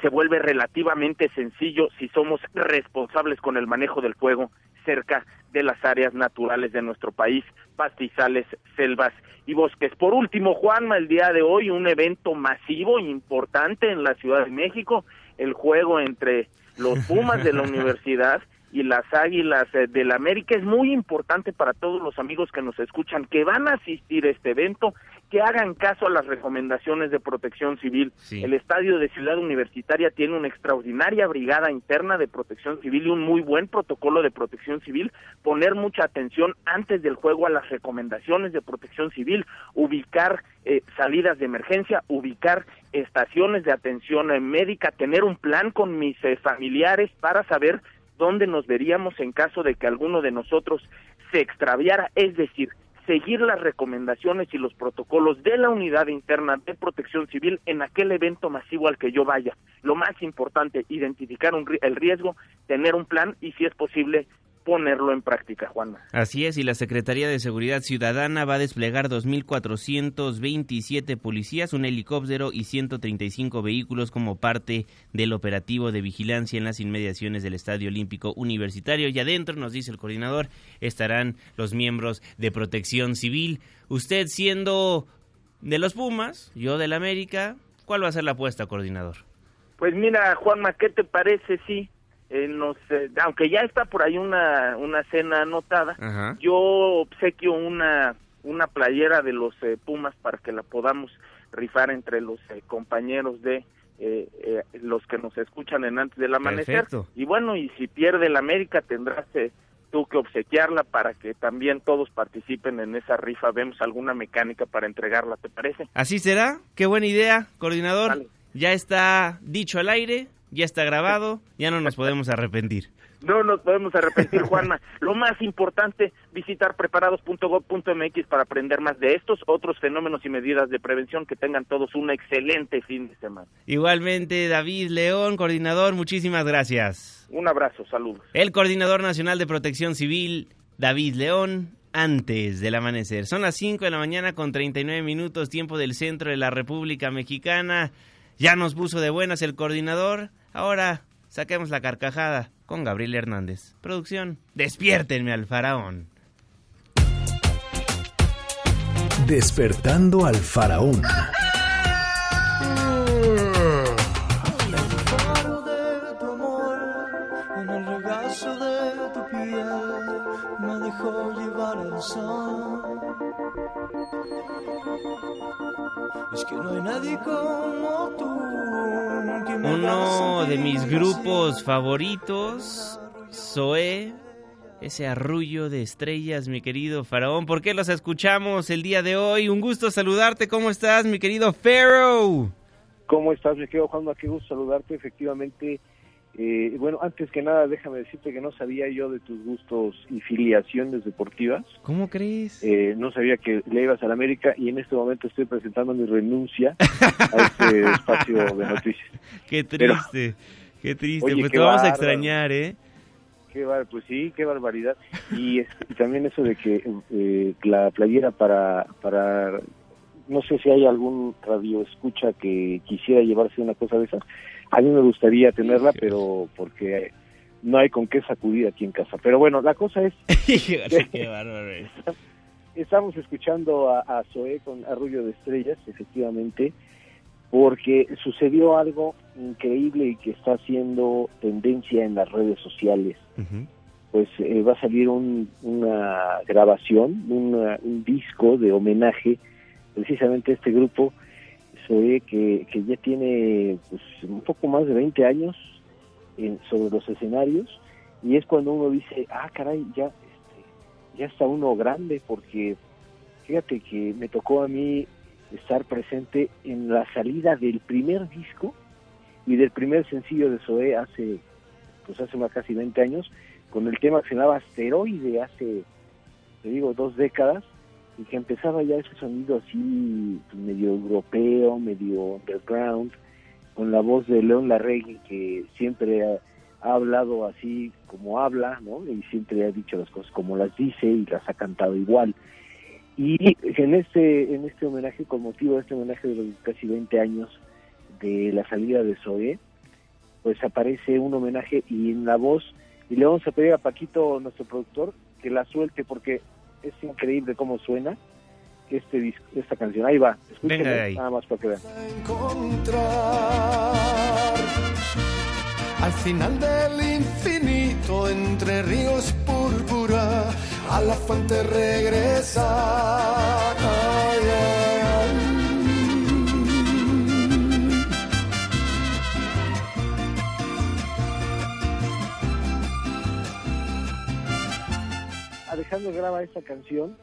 [SPEAKER 32] se vuelve relativamente sencillo si somos responsables con el manejo del fuego cerca de las áreas naturales de nuestro país, pastizales, selvas y bosques. Por último, Juanma, el día de hoy un evento masivo, importante en la Ciudad de México, el juego entre los Pumas de la universidad y las Águilas eh, del América. Es muy importante para todos los amigos que nos escuchan que van a asistir a este evento que hagan caso a las recomendaciones de protección civil. El estadio de Ciudad Universitaria tiene una extraordinaria brigada interna de protección civil y un muy buen protocolo de protección civil. Poner mucha atención antes del juego a las recomendaciones de protección civil, ubicar eh, salidas de emergencia, ubicar estaciones de atención eh, médica, tener un plan con mis eh, familiares para saber dónde nos veríamos en caso de que alguno de nosotros se extraviara, es decir, seguir las recomendaciones y los protocolos de la unidad interna de protección civil en aquel evento masivo al que yo vaya. Lo más importante, identificar un, el riesgo, tener un plan y si es posible ponerlo en práctica, Juana.
[SPEAKER 1] Así es, y la Secretaría de Seguridad Ciudadana va a desplegar 2.427 policías, un helicóptero y 135 vehículos como parte del operativo de vigilancia en las inmediaciones del Estadio Olímpico Universitario. Y adentro, nos dice el coordinador, estarán los miembros de protección civil. Usted siendo de los Pumas, yo del América, ¿cuál va a ser la apuesta, coordinador?
[SPEAKER 32] Pues mira, Juanma, ¿qué te parece si eh, aunque ya está por ahí una, una cena anotada, yo obsequio una, una playera de los eh, Pumas para que la podamos rifar entre los eh, compañeros de los que nos escuchan en antes del amanecer. Y bueno, y si pierde el América tendrás tú que obsequiarla para que también todos participen en esa rifa. Vemos alguna mecánica para entregarla, ¿te parece?
[SPEAKER 1] Así será. Qué buena idea, coordinador. Ya está dicho al aire ya está grabado, ya no nos podemos arrepentir.
[SPEAKER 32] No nos podemos arrepentir, Juanma. Lo más importante, visitar preparados.gov.mx para aprender más de estos, otros fenómenos y medidas de prevención. Que tengan todos un excelente fin de semana.
[SPEAKER 1] Igualmente, David León, coordinador, muchísimas gracias.
[SPEAKER 32] Un abrazo, saludos.
[SPEAKER 1] El coordinador nacional de protección civil, David León, antes del amanecer. Son las 5 de la mañana con 39 minutos, tiempo del centro de la República Mexicana. Ya nos puso de buenas el coordinador. Ahora saquemos la carcajada con Gabriel Hernández. Producción, despiértenme al faraón.
[SPEAKER 31] Despertando al faraón.
[SPEAKER 30] Es que no hay nadie como tú.
[SPEAKER 1] Uno de mis grupos favoritos, Zoé, ese arrullo de estrellas, mi querido Faraón. ¿Por qué los escuchamos el día de hoy? Un gusto saludarte. ¿Cómo estás, mi querido Pharaoh?
[SPEAKER 33] ¿Cómo estás, mi querido Juan? Qué gusto saludarte. Efectivamente, eh, bueno, antes que nada, déjame decirte que no sabía yo de tus gustos y filiaciones deportivas.
[SPEAKER 1] ¿Cómo crees?
[SPEAKER 33] Eh, no sabía que le ibas a la América y en este momento estoy presentando mi renuncia a este espacio de noticias.
[SPEAKER 1] Qué triste, qué triste. pues te vamos a extrañar, ¿eh?
[SPEAKER 33] Qué bar pues sí, qué barbaridad. Y, también eso de que eh, la playera para, para, no sé si hay algún radio escucha que quisiera llevarse una cosa de esas a mí me gustaría tenerla, pero porque no hay con qué sacudir aquí en casa. Pero bueno, la cosa es...
[SPEAKER 1] qué
[SPEAKER 33] Estamos escuchando a, a Zoé con Arrullo de Estrellas, efectivamente, porque sucedió algo increíble y que está haciendo tendencia en las redes sociales. Pues eh, va a salir una grabación, un disco de homenaje precisamente a este grupo que, que ya tiene pues, un poco más de 20 años en, sobre los escenarios y es cuando uno dice, ah, caray, ya, este, ya está uno grande porque fíjate que me tocó a mí estar presente en la salida del primer disco y del primer sencillo de Zoé hace pues hace más casi 20 años con el tema que se llamaba Asteroide hace te digo dos décadas y que empezaba ya ese sonido así pues, medio europeo, medio underground, con la voz de León Larregui que siempre ha, hablado así como habla, ¿no? Y siempre ha dicho las cosas como las dice y las ha cantado igual. Y en este en este homenaje, con motivo de este homenaje de los casi 20 años de la salida de Zoe, pues aparece un homenaje y en la voz, y le vamos a pedir a Paquito, nuestro productor, que la suelte porque es increíble cómo suena este esta canción. Ahí va, escúchenla nada más para que vean.
[SPEAKER 30] al final del infinito, entre ríos púrpura, a la fuente regresar.
[SPEAKER 33] Alejandro graba esta canción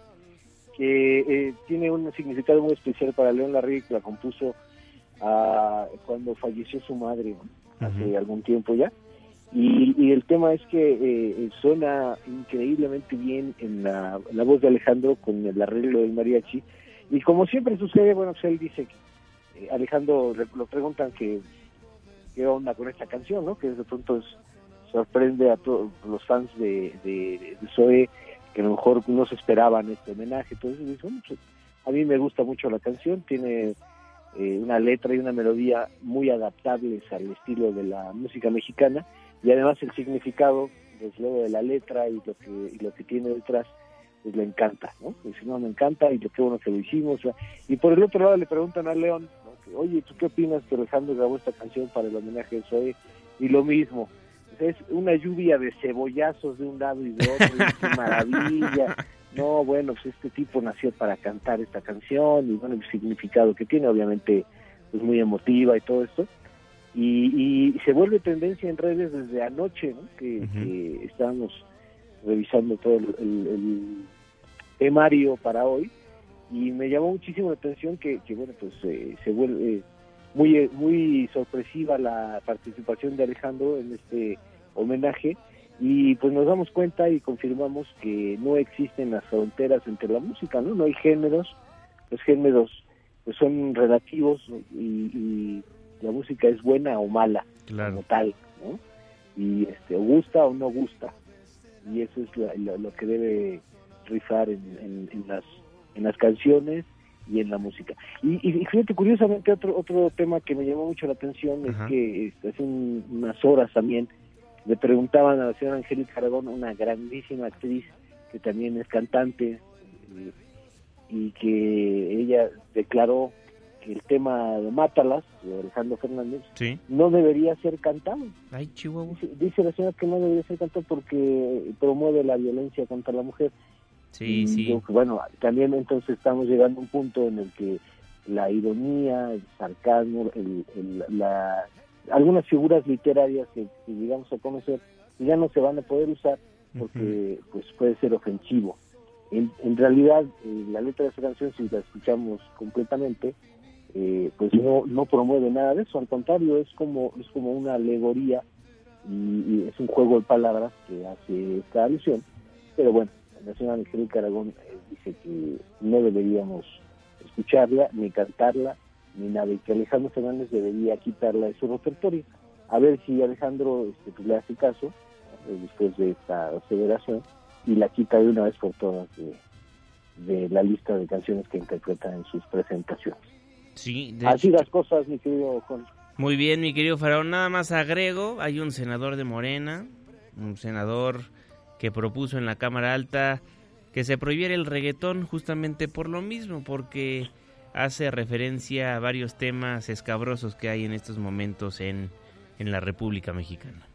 [SPEAKER 33] que eh, tiene un significado muy especial para León Larregui que la compuso ah, cuando falleció su madre ¿no? hace algún tiempo ya. Y, y el tema es que eh, suena increíblemente bien en la, la voz de Alejandro con el arreglo del mariachi. Y como siempre sucede bueno pues él dice que eh, Alejandro le- lo preguntan que qué onda con esta canción no que de pronto es- sorprende a todos los fans de, de, de Zoe que a lo mejor no se esperaban este homenaje. Entonces, pues, a mí me gusta mucho la canción, tiene eh, una letra y una melodía muy adaptables al estilo de la música mexicana y además el significado, desde luego, de la letra y lo que, y lo que tiene detrás, pues le encanta, ¿no? Dice, no, me encanta y lo que bueno que lo hicimos. Y por el otro lado le preguntan a León, ¿no? oye, ¿tú qué opinas que Alejandro grabó esta canción para el homenaje de Zoe? Y lo mismo, es una lluvia de cebollazos de un lado y de otro, y qué maravilla. No, bueno, pues este tipo nació para cantar esta canción y bueno, el significado que tiene, obviamente, pues muy emotiva y todo esto. Y, y se vuelve tendencia en redes desde anoche, ¿no? que, que estábamos revisando todo el, el- el temario para hoy y me llamó muchísimo la atención que, que bueno, pues eh, se vuelve eh, muy sorpresiva la participación de Alejandro en este homenaje y pues nos damos cuenta y confirmamos que no existen las fronteras entre la música, ¿no? No hay géneros, los géneros pues son relativos y, y la música es buena o mala como tal, ¿no? Y este, o gusta o no gusta y eso es la- lo, lo que debe rifar en, en- en las en las canciones y en la música. Y, y fíjate, curiosamente, otro otro tema que me llamó mucho la atención es que este, hace un- unas horas también le preguntaban a la señora Angélica Aragón, una grandísima actriz que también es cantante, eh, y que ella declaró que el tema de Mátalas, de Alejandro Fernández,
[SPEAKER 1] Sí.
[SPEAKER 33] no debería ser cantado.
[SPEAKER 1] Ay.
[SPEAKER 33] Dice, dice la señora que no debería ser cantado porque promueve la violencia contra la mujer.
[SPEAKER 1] Sí,
[SPEAKER 33] Y
[SPEAKER 1] sí.
[SPEAKER 33] bueno, también entonces estamos llegando a un punto en el que la ironía, el sarcasmo, el, el- la, algunas figuras literarias que, que llegamos a conocer ya no se van a poder usar porque pues puede ser ofensivo. En, en realidad, eh, la letra de esa canción, si la escuchamos completamente, eh, pues no, no promueve nada de eso, al contrario, es como, es como una alegoría y, y es un juego de palabras que hace esta alusión. Pero bueno, la señora eh, dice que no deberíamos escucharla, ni cantarla, ni nada, y que Alejandro Fernández debería quitarla de su repertorio. A ver si Alejandro este, pues, le hace caso eh, después de esta aseveración y la quita de una vez por todas de, de la lista de canciones que interpreta en sus presentaciones.
[SPEAKER 1] Sí, de
[SPEAKER 33] Así
[SPEAKER 1] hecho-
[SPEAKER 33] las cosas, mi querido Juan.
[SPEAKER 1] Muy bien, mi querido Faraón. Nada más agrego, hay un senador de Morena, un senador que propuso en la Cámara Alta que se prohibiera el reggaetón justamente por lo mismo, porque hace referencia a varios temas escabrosos que hay en estos momentos en, en la República Mexicana.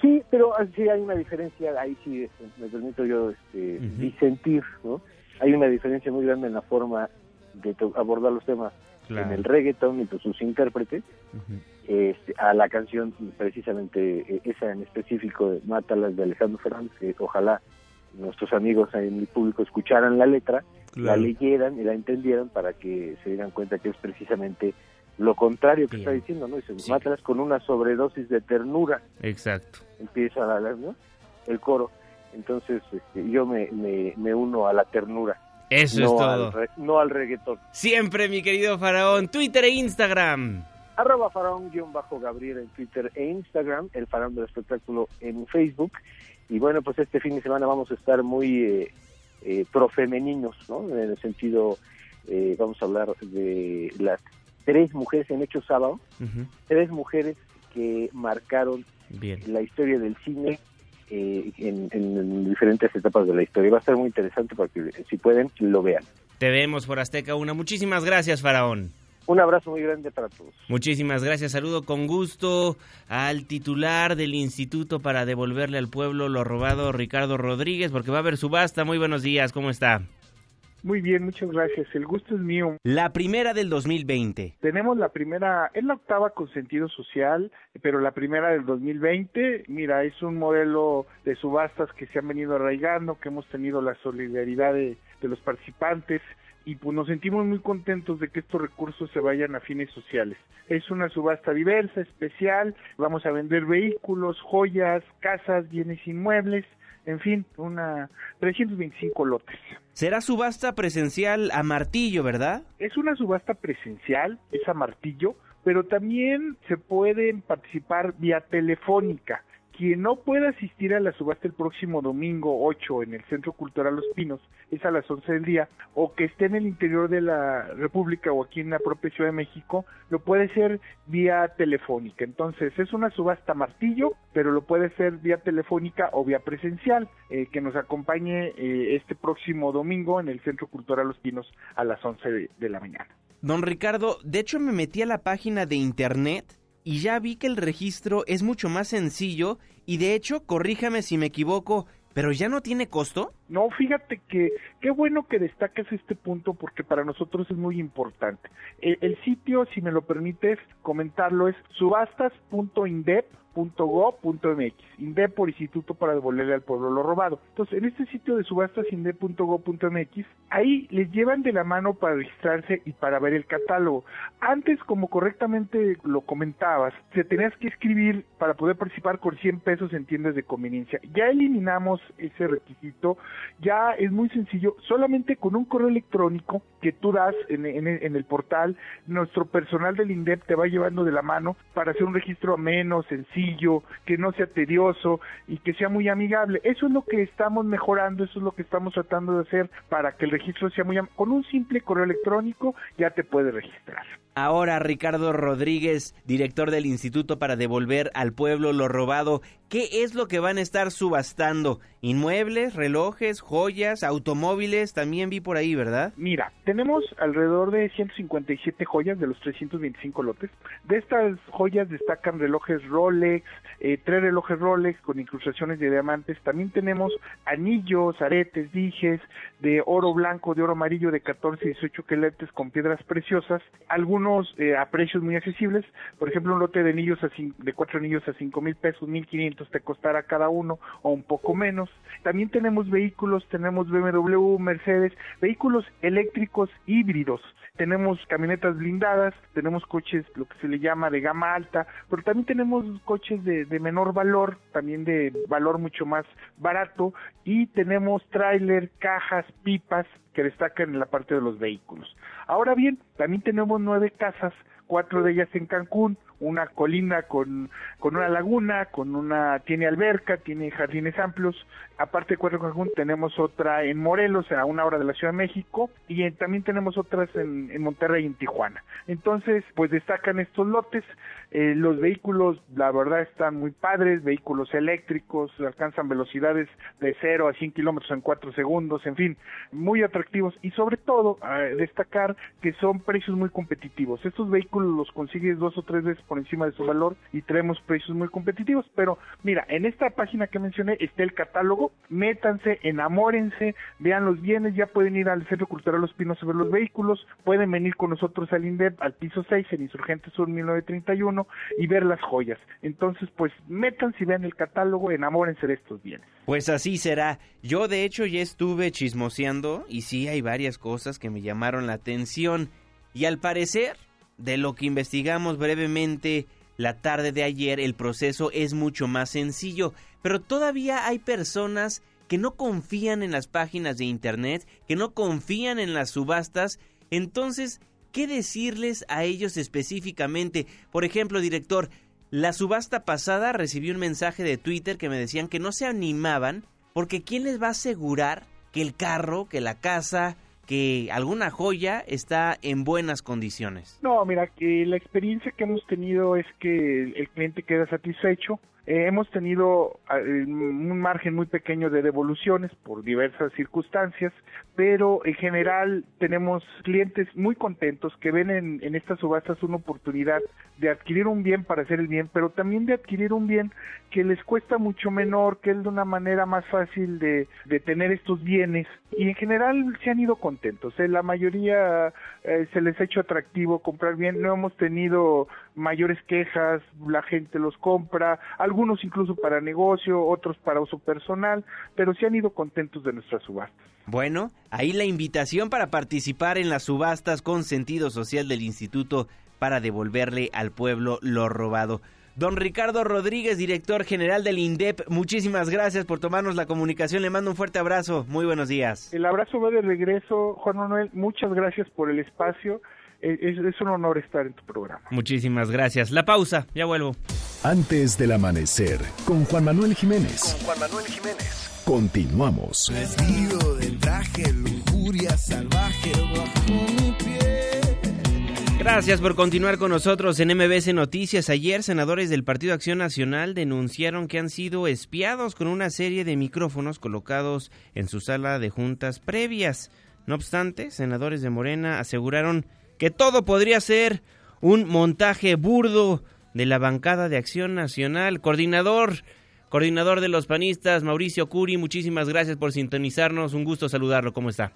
[SPEAKER 33] Sí, pero sí hay una diferencia, ahí sí este, me permito yo este, disentir, ¿no? Hay una diferencia muy grande en la forma de abordar los temas
[SPEAKER 1] Claro.
[SPEAKER 33] en el reggaeton y pues, sus intérpretes este, a la canción precisamente eh, esa en específico de Mátalas de Alejandro Fernández, que ojalá nuestros amigos en el público escucharan la letra, la leyeran y la entendieran para que se dieran cuenta que es precisamente lo contrario que está diciendo, ¿no? Dice, Mátalas con una sobredosis de ternura
[SPEAKER 1] Exacto.
[SPEAKER 33] empieza a hablar, ¿no? el coro. Entonces este, yo me, me, me uno a la ternura.
[SPEAKER 1] Eso
[SPEAKER 33] no
[SPEAKER 1] es
[SPEAKER 33] al
[SPEAKER 1] todo.
[SPEAKER 33] re- no al reggaetón.
[SPEAKER 1] Siempre, mi querido Faraón, Twitter e Instagram.
[SPEAKER 33] Arroba faraón-gabriel en Twitter e Instagram, el faraón del espectáculo en Facebook. Y bueno, pues este fin de semana vamos a estar muy eh, eh, profemeninos, ¿no? En el sentido, eh, vamos a hablar de las tres mujeres en Hecho Sábado, tres mujeres que marcaron
[SPEAKER 1] Bien.
[SPEAKER 33] la historia del cine eh, en, en diferentes etapas de la historia. Va a estar muy interesante para que, si pueden, lo vean.
[SPEAKER 1] Te vemos por Azteca una. Muchísimas gracias, Faraón.
[SPEAKER 33] Un abrazo muy grande para todos.
[SPEAKER 1] Muchísimas gracias. Saludo con gusto al titular del Instituto para devolverle al pueblo lo robado, Ricardo Rodríguez, porque va a haber subasta. Muy buenos días, ¿cómo está?
[SPEAKER 34] Muy bien, muchas gracias. El gusto es mío.
[SPEAKER 1] La primera del 2020.
[SPEAKER 34] Tenemos la primera, es la octava con sentido social, pero la primera del 2020. Mira, es un modelo de subastas que se han venido arraigando, que hemos tenido la solidaridad de, de los participantes y pues nos sentimos muy contentos de que estos recursos se vayan a fines sociales. Es una subasta diversa, especial, vamos a vender vehículos, joyas, casas, bienes inmuebles, en fin, una 325 lotes.
[SPEAKER 1] Será subasta presencial a martillo, ¿verdad?
[SPEAKER 34] Es una subasta presencial, es a martillo, pero también se pueden participar vía telefónica. Quien no pueda asistir a la subasta el próximo domingo 8 en el Centro Cultural Los Pinos es a las 11 del día, o que esté en el interior de la República o aquí en la propia Ciudad de México, lo puede ser vía telefónica. Entonces es una subasta martillo, pero lo puede ser vía telefónica o vía presencial, eh, que nos acompañe eh, este próximo domingo en el Centro Cultural Los Pinos a las 11 de, de la mañana.
[SPEAKER 1] Don Ricardo, de hecho me metí a la página de internet y ya vi que el registro es mucho más sencillo y de hecho, corríjame si me equivoco, pero ya no tiene costo?
[SPEAKER 34] No, fíjate que qué bueno que destacas este punto porque para nosotros es muy importante. El, el sitio, si me lo permites comentarlo, es subastas.indep.go.mx, INDEP por Instituto para devolverle al pueblo lo robado. Entonces, en este sitio de subastasindep.go.mx, ahí les llevan de la mano para registrarse y para ver el catálogo. Antes, como correctamente lo comentabas, se tenías que escribir para poder participar con 100 pesos en tiendas de conveniencia. Ya eliminamos ese requisito, ya es muy sencillo, solamente con un correo electrónico que tú das en, en, en el portal, nuestro personal del INDEP te va llevando de la mano para hacer un registro ameno, sencillo, que no sea tedioso y que sea muy amigable. Eso es lo que estamos mejorando, eso es lo que estamos tratando de hacer para que el registro sea muy amigable. Con un simple correo electrónico ya te puedes registrar.
[SPEAKER 1] Ahora, Ricardo Rodríguez, director del Instituto para Devolver al Pueblo lo Robado, ¿qué es lo que van a estar subastando? ¿Inmuebles, relojes, joyas, automóviles? También vi por ahí, ¿verdad?
[SPEAKER 34] Mira, tenemos alrededor de 157 joyas de los 325 lotes. De estas joyas destacan relojes Rolex, eh, tres relojes Rolex con incrustaciones de diamantes. También tenemos anillos, aretes, dijes de oro blanco, de oro amarillo de 14 y 18 quilates con piedras preciosas. Algunos eh, a precios muy accesibles. Por ejemplo, un lote de anillos de cuatro anillos a cinco mil pesos, mil quinientos te costará cada uno o un poco menos. También tenemos vehículos, tenemos BMW, Mercedes, vehículos eléctricos híbridos. Tenemos camionetas blindadas, tenemos coches, lo que se le llama de gama alta, pero también tenemos coches de, menor valor, también de valor mucho más barato, y tenemos tráiler, cajas, pipas que destacan en la parte de los vehículos. Ahora bien, también tenemos nueve casas, cuatro de ellas en Cancún, una colina con, con una laguna, con una, tiene alberca, tiene jardines amplios. Aparte de Cuatro Cancún, tenemos otra en Morelos, a una hora de la Ciudad de México, y también tenemos otras en, en, Monterrey y en Tijuana. Entonces, pues destacan estos lotes. Eh, los vehículos, la verdad, están muy padres, vehículos eléctricos, alcanzan velocidades de 0 a 100 kilómetros en 4 segundos, en fin, muy atractivos. Y sobre todo, eh, destacar que son precios muy competitivos. Estos vehículos los consigues dos o tres veces por encima de su valor y traemos precios muy competitivos. Pero mira, en esta página que mencioné está el catálogo, métanse, enamórense, vean los bienes, ya pueden ir al Centro Cultural Los Pinos a ver los vehículos, pueden venir con nosotros al INDEP, al piso 6, en Insurgente Sur 1931 y ver las joyas. Entonces, pues métanse y vean el catálogo, enamórense de estos bienes.
[SPEAKER 1] Pues así será. Yo de hecho ya estuve chismoseando y sí hay varias cosas que me llamaron la atención y al parecer de lo que investigamos brevemente la tarde de ayer, el proceso es mucho más sencillo, pero todavía hay personas que no confían en las páginas de internet, que no confían en las subastas, entonces, ¿qué decirles a ellos específicamente? Por ejemplo, director, la subasta pasada recibí un mensaje de Twitter que me decían que no se animaban porque ¿quién les va a asegurar que el carro, que la casa, que alguna joya está en buenas condiciones?
[SPEAKER 34] No, mira, que la experiencia que hemos tenido es que el cliente queda satisfecho, eh, hemos tenido eh, un margen muy pequeño de devoluciones por diversas circunstancias, pero en general tenemos clientes muy contentos que ven en, en estas subastas una oportunidad de adquirir un bien para hacer el bien, pero también de adquirir un bien que les cuesta mucho menor, que es de una manera más fácil de, de tener estos bienes y en general se han ido contentos. ¿eh? La mayoría eh, se les ha hecho atractivo comprar bien, no hemos tenido mayores quejas, la gente los compra, algunos incluso para negocio, otros para uso personal, pero se han ido contentos de nuestras subastas.
[SPEAKER 1] Bueno, ahí la invitación para participar en las subastas con sentido social del instituto para devolverle al pueblo lo robado. Don Ricardo Rodríguez, director general del INDEP, muchísimas gracias por tomarnos la comunicación. Le mando un fuerte abrazo. Muy buenos días.
[SPEAKER 34] El abrazo va de regreso, Juan Manuel. Muchas gracias por el espacio. Es, es un honor estar en tu programa.
[SPEAKER 1] Muchísimas gracias. La pausa, ya vuelvo.
[SPEAKER 31] Antes del amanecer, con Juan Manuel Jiménez.
[SPEAKER 30] Con Juan Manuel Jiménez.
[SPEAKER 31] Continuamos.
[SPEAKER 30] Vestido de traje, lujuria salvaje bajo mi piel.
[SPEAKER 1] Gracias por continuar con nosotros en MBC Noticias. Ayer, senadores del Partido Acción Nacional denunciaron que han sido espiados con una serie de micrófonos colocados en su sala de juntas previas. No obstante, senadores de Morena aseguraron que todo podría ser un montaje burdo de la bancada de Acción Nacional. Coordinador, coordinador de los panistas, Mauricio Curi, muchísimas gracias por sintonizarnos. Un gusto saludarlo. ¿Cómo está?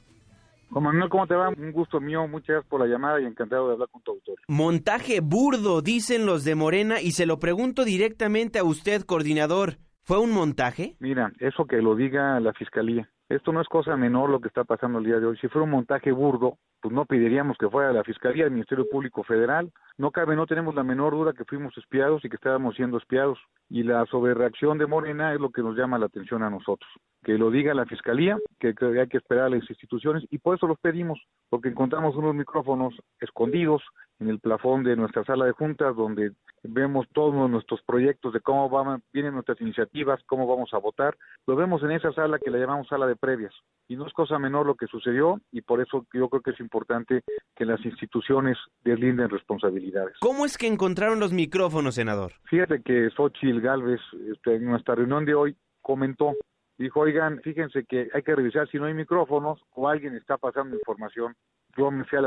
[SPEAKER 35] Juan Manuel, ¿cómo te va? Un gusto mío, muchas gracias por la llamada y encantado de hablar con tu autor.
[SPEAKER 1] Montaje burdo, dicen los de Morena, y se lo pregunto directamente a usted, coordinador. ¿Fue un montaje?
[SPEAKER 35] Mira, eso que lo diga la fiscalía. Esto no es cosa menor lo que está pasando el día de hoy. Si fuera un montaje burdo, pues no pediríamos que fuera la Fiscalía del Ministerio Público Federal. No cabe, no tenemos la menor duda que fuimos espiados y que estábamos siendo espiados. Y la sobrereacción de Morena es lo que nos llama la atención a nosotros. Que lo diga la Fiscalía, que, que hay que esperar a las instituciones y por eso los pedimos, porque encontramos unos micrófonos escondidos en el plafón de nuestra sala de juntas donde vemos todos nuestros proyectos de cómo van, vienen nuestras iniciativas, cómo vamos a votar. Lo vemos en esa sala que la llamamos sala de previas. Y no es cosa menor lo que sucedió y por eso yo creo que es importante que las instituciones deslinden responsabilidades.
[SPEAKER 1] ¿Cómo es que encontraron los micrófonos, senador?
[SPEAKER 35] Fíjate que Xochitl Galvez, este, en nuestra reunión de hoy, comentó dijo, oigan, fíjense que hay que revisar si no hay micrófonos o alguien está pasando información. Yo me fui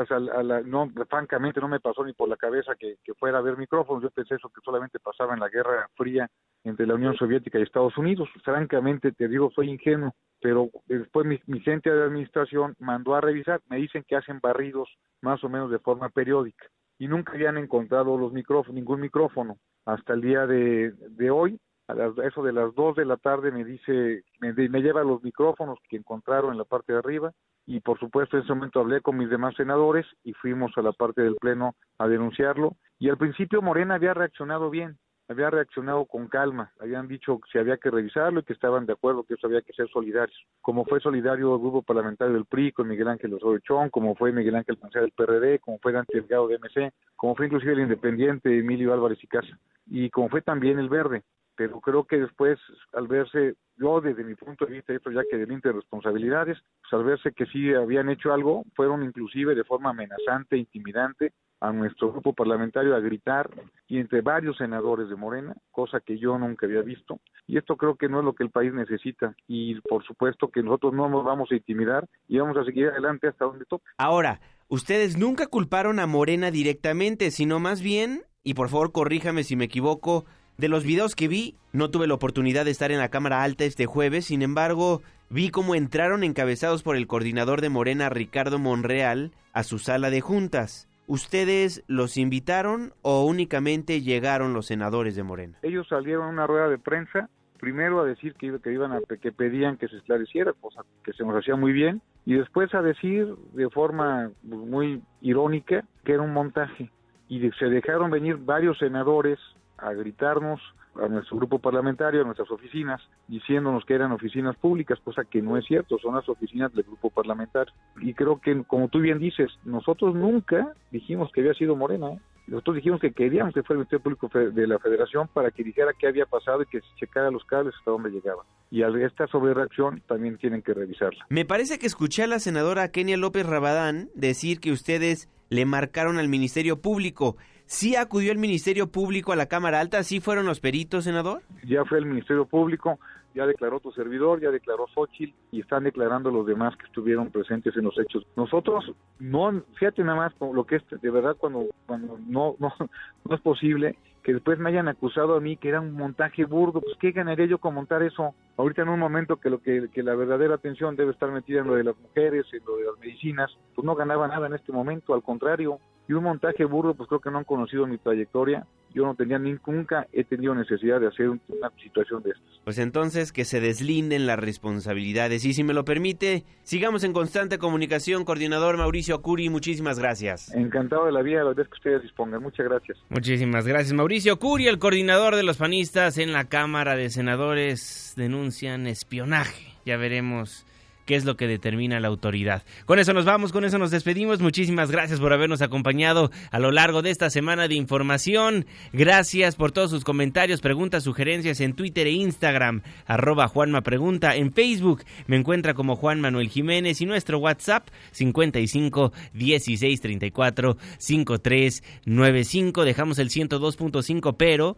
[SPEAKER 35] francamente no me pasó ni por la cabeza que, que, fuera a haber micrófonos, yo pensé eso que solamente pasaba en la Guerra Fría entre la Unión Soviética y Estados Unidos. Francamente, te digo, soy ingenuo, pero después mi, gente de administración mandó a revisar, me dicen que hacen barridos más o menos de forma periódica y nunca habían encontrado los micrófonos, ningún micrófono. Hasta el día de, de hoy a las, eso de las 2 de la tarde me dice, me, me, lleva los micrófonos que encontraron en la parte de arriba y por supuesto en ese momento hablé con mis demás senadores y fuimos a la parte del pleno a denunciarlo. Y al principio Morena había reaccionado bien, había reaccionado con calma, habían dicho que si había que revisarlo y que estaban de acuerdo que eso había que ser solidarios, como fue solidario el grupo parlamentario del PRI con Miguel Ángel Osorio Chón, como fue Miguel Ángel Pancea del PRD, como fue Dante Delgado de MC, como fue inclusive el independiente Emilio Álvarez y Casa, y como fue también el Verde, pero creo que después, al verse, yo desde mi punto de vista, esto ya que delinten responsabilidades, pues al verse que sí habían hecho algo, fueron inclusive de forma amenazante, intimidante, a nuestro grupo parlamentario a gritar y entre varios senadores de Morena, cosa que yo nunca había visto. Y esto creo que no es lo que el país necesita. Y por supuesto que nosotros no nos vamos a intimidar y vamos a seguir adelante hasta donde toque.
[SPEAKER 1] Ahora, ustedes nunca culparon a Morena directamente, sino más bien, y por favor corríjame si me equivoco, de los videos que vi, no tuve la oportunidad de estar en la Cámara Alta este jueves, sin embargo, vi cómo entraron encabezados por el coordinador de Morena, Ricardo Monreal, a su sala de juntas. ¿Ustedes los invitaron o únicamente llegaron los senadores de Morena?
[SPEAKER 35] Ellos salieron a una rueda de prensa, primero a decir que, que iban a, que pedían que se esclareciera, cosa que se nos hacía muy bien, y después a decir de forma muy irónica que era un montaje. Y se dejaron venir varios senadores a gritarnos a nuestro grupo parlamentario, a nuestras oficinas, diciéndonos que eran oficinas públicas, cosa que no es cierto, son las oficinas del grupo parlamentario. Y creo que, como tú bien dices, nosotros nunca dijimos que había sido Morena, ¿eh? nosotros dijimos que queríamos que fuera el Ministerio Público de la Federación para que dijera qué había pasado y que se checara los cables hasta dónde llegaban. y esta sobrereacción también tienen que revisarla.
[SPEAKER 1] Me parece que escuché a la senadora Kenia López Rabadán decir que ustedes le marcaron al Ministerio Público. ¿Sí acudió el Ministerio Público a la Cámara Alta? ¿Sí fueron los peritos, senador?
[SPEAKER 35] Ya fue el Ministerio Público, ya declaró tu servidor, ya declaró Xochitl y están declarando los demás que estuvieron presentes en los hechos. Nosotros no, fíjate nada más lo que es de verdad cuando, cuando no, no, no es posible que después me hayan acusado a mí que era un montaje burdo, pues qué ganaría yo con montar eso ahorita en un momento que lo que, que la verdadera atención debe estar metida en lo de las mujeres, en lo de las medicinas, pues no ganaba nada en este momento, al contrario, y un montaje burdo, pues creo que no han conocido mi trayectoria. Yo no tenía ni, nunca he tenido necesidad de hacer una situación de estas.
[SPEAKER 1] Pues entonces que se deslinden las responsabilidades. Y si me lo permite, sigamos en constante comunicación. Coordinador Mauricio Acuri, muchísimas gracias.
[SPEAKER 35] Encantado de la vida, la vez que ustedes dispongan. Muchas gracias.
[SPEAKER 1] Muchísimas gracias, Mauricio Acuri, el coordinador de los panistas en la Cámara de Senadores, denuncian espionaje. Ya veremos qué es lo que determina la autoridad. Con eso nos vamos, con eso nos despedimos. Muchísimas gracias por habernos acompañado a lo largo de esta semana de información. Gracias por todos sus comentarios, preguntas, sugerencias en Twitter e Instagram, arroba Juanma Pregunta. En Facebook me encuentra como Juan Manuel Jiménez y nuestro WhatsApp 55 16 34 53 95. Dejamos el 102.5, pero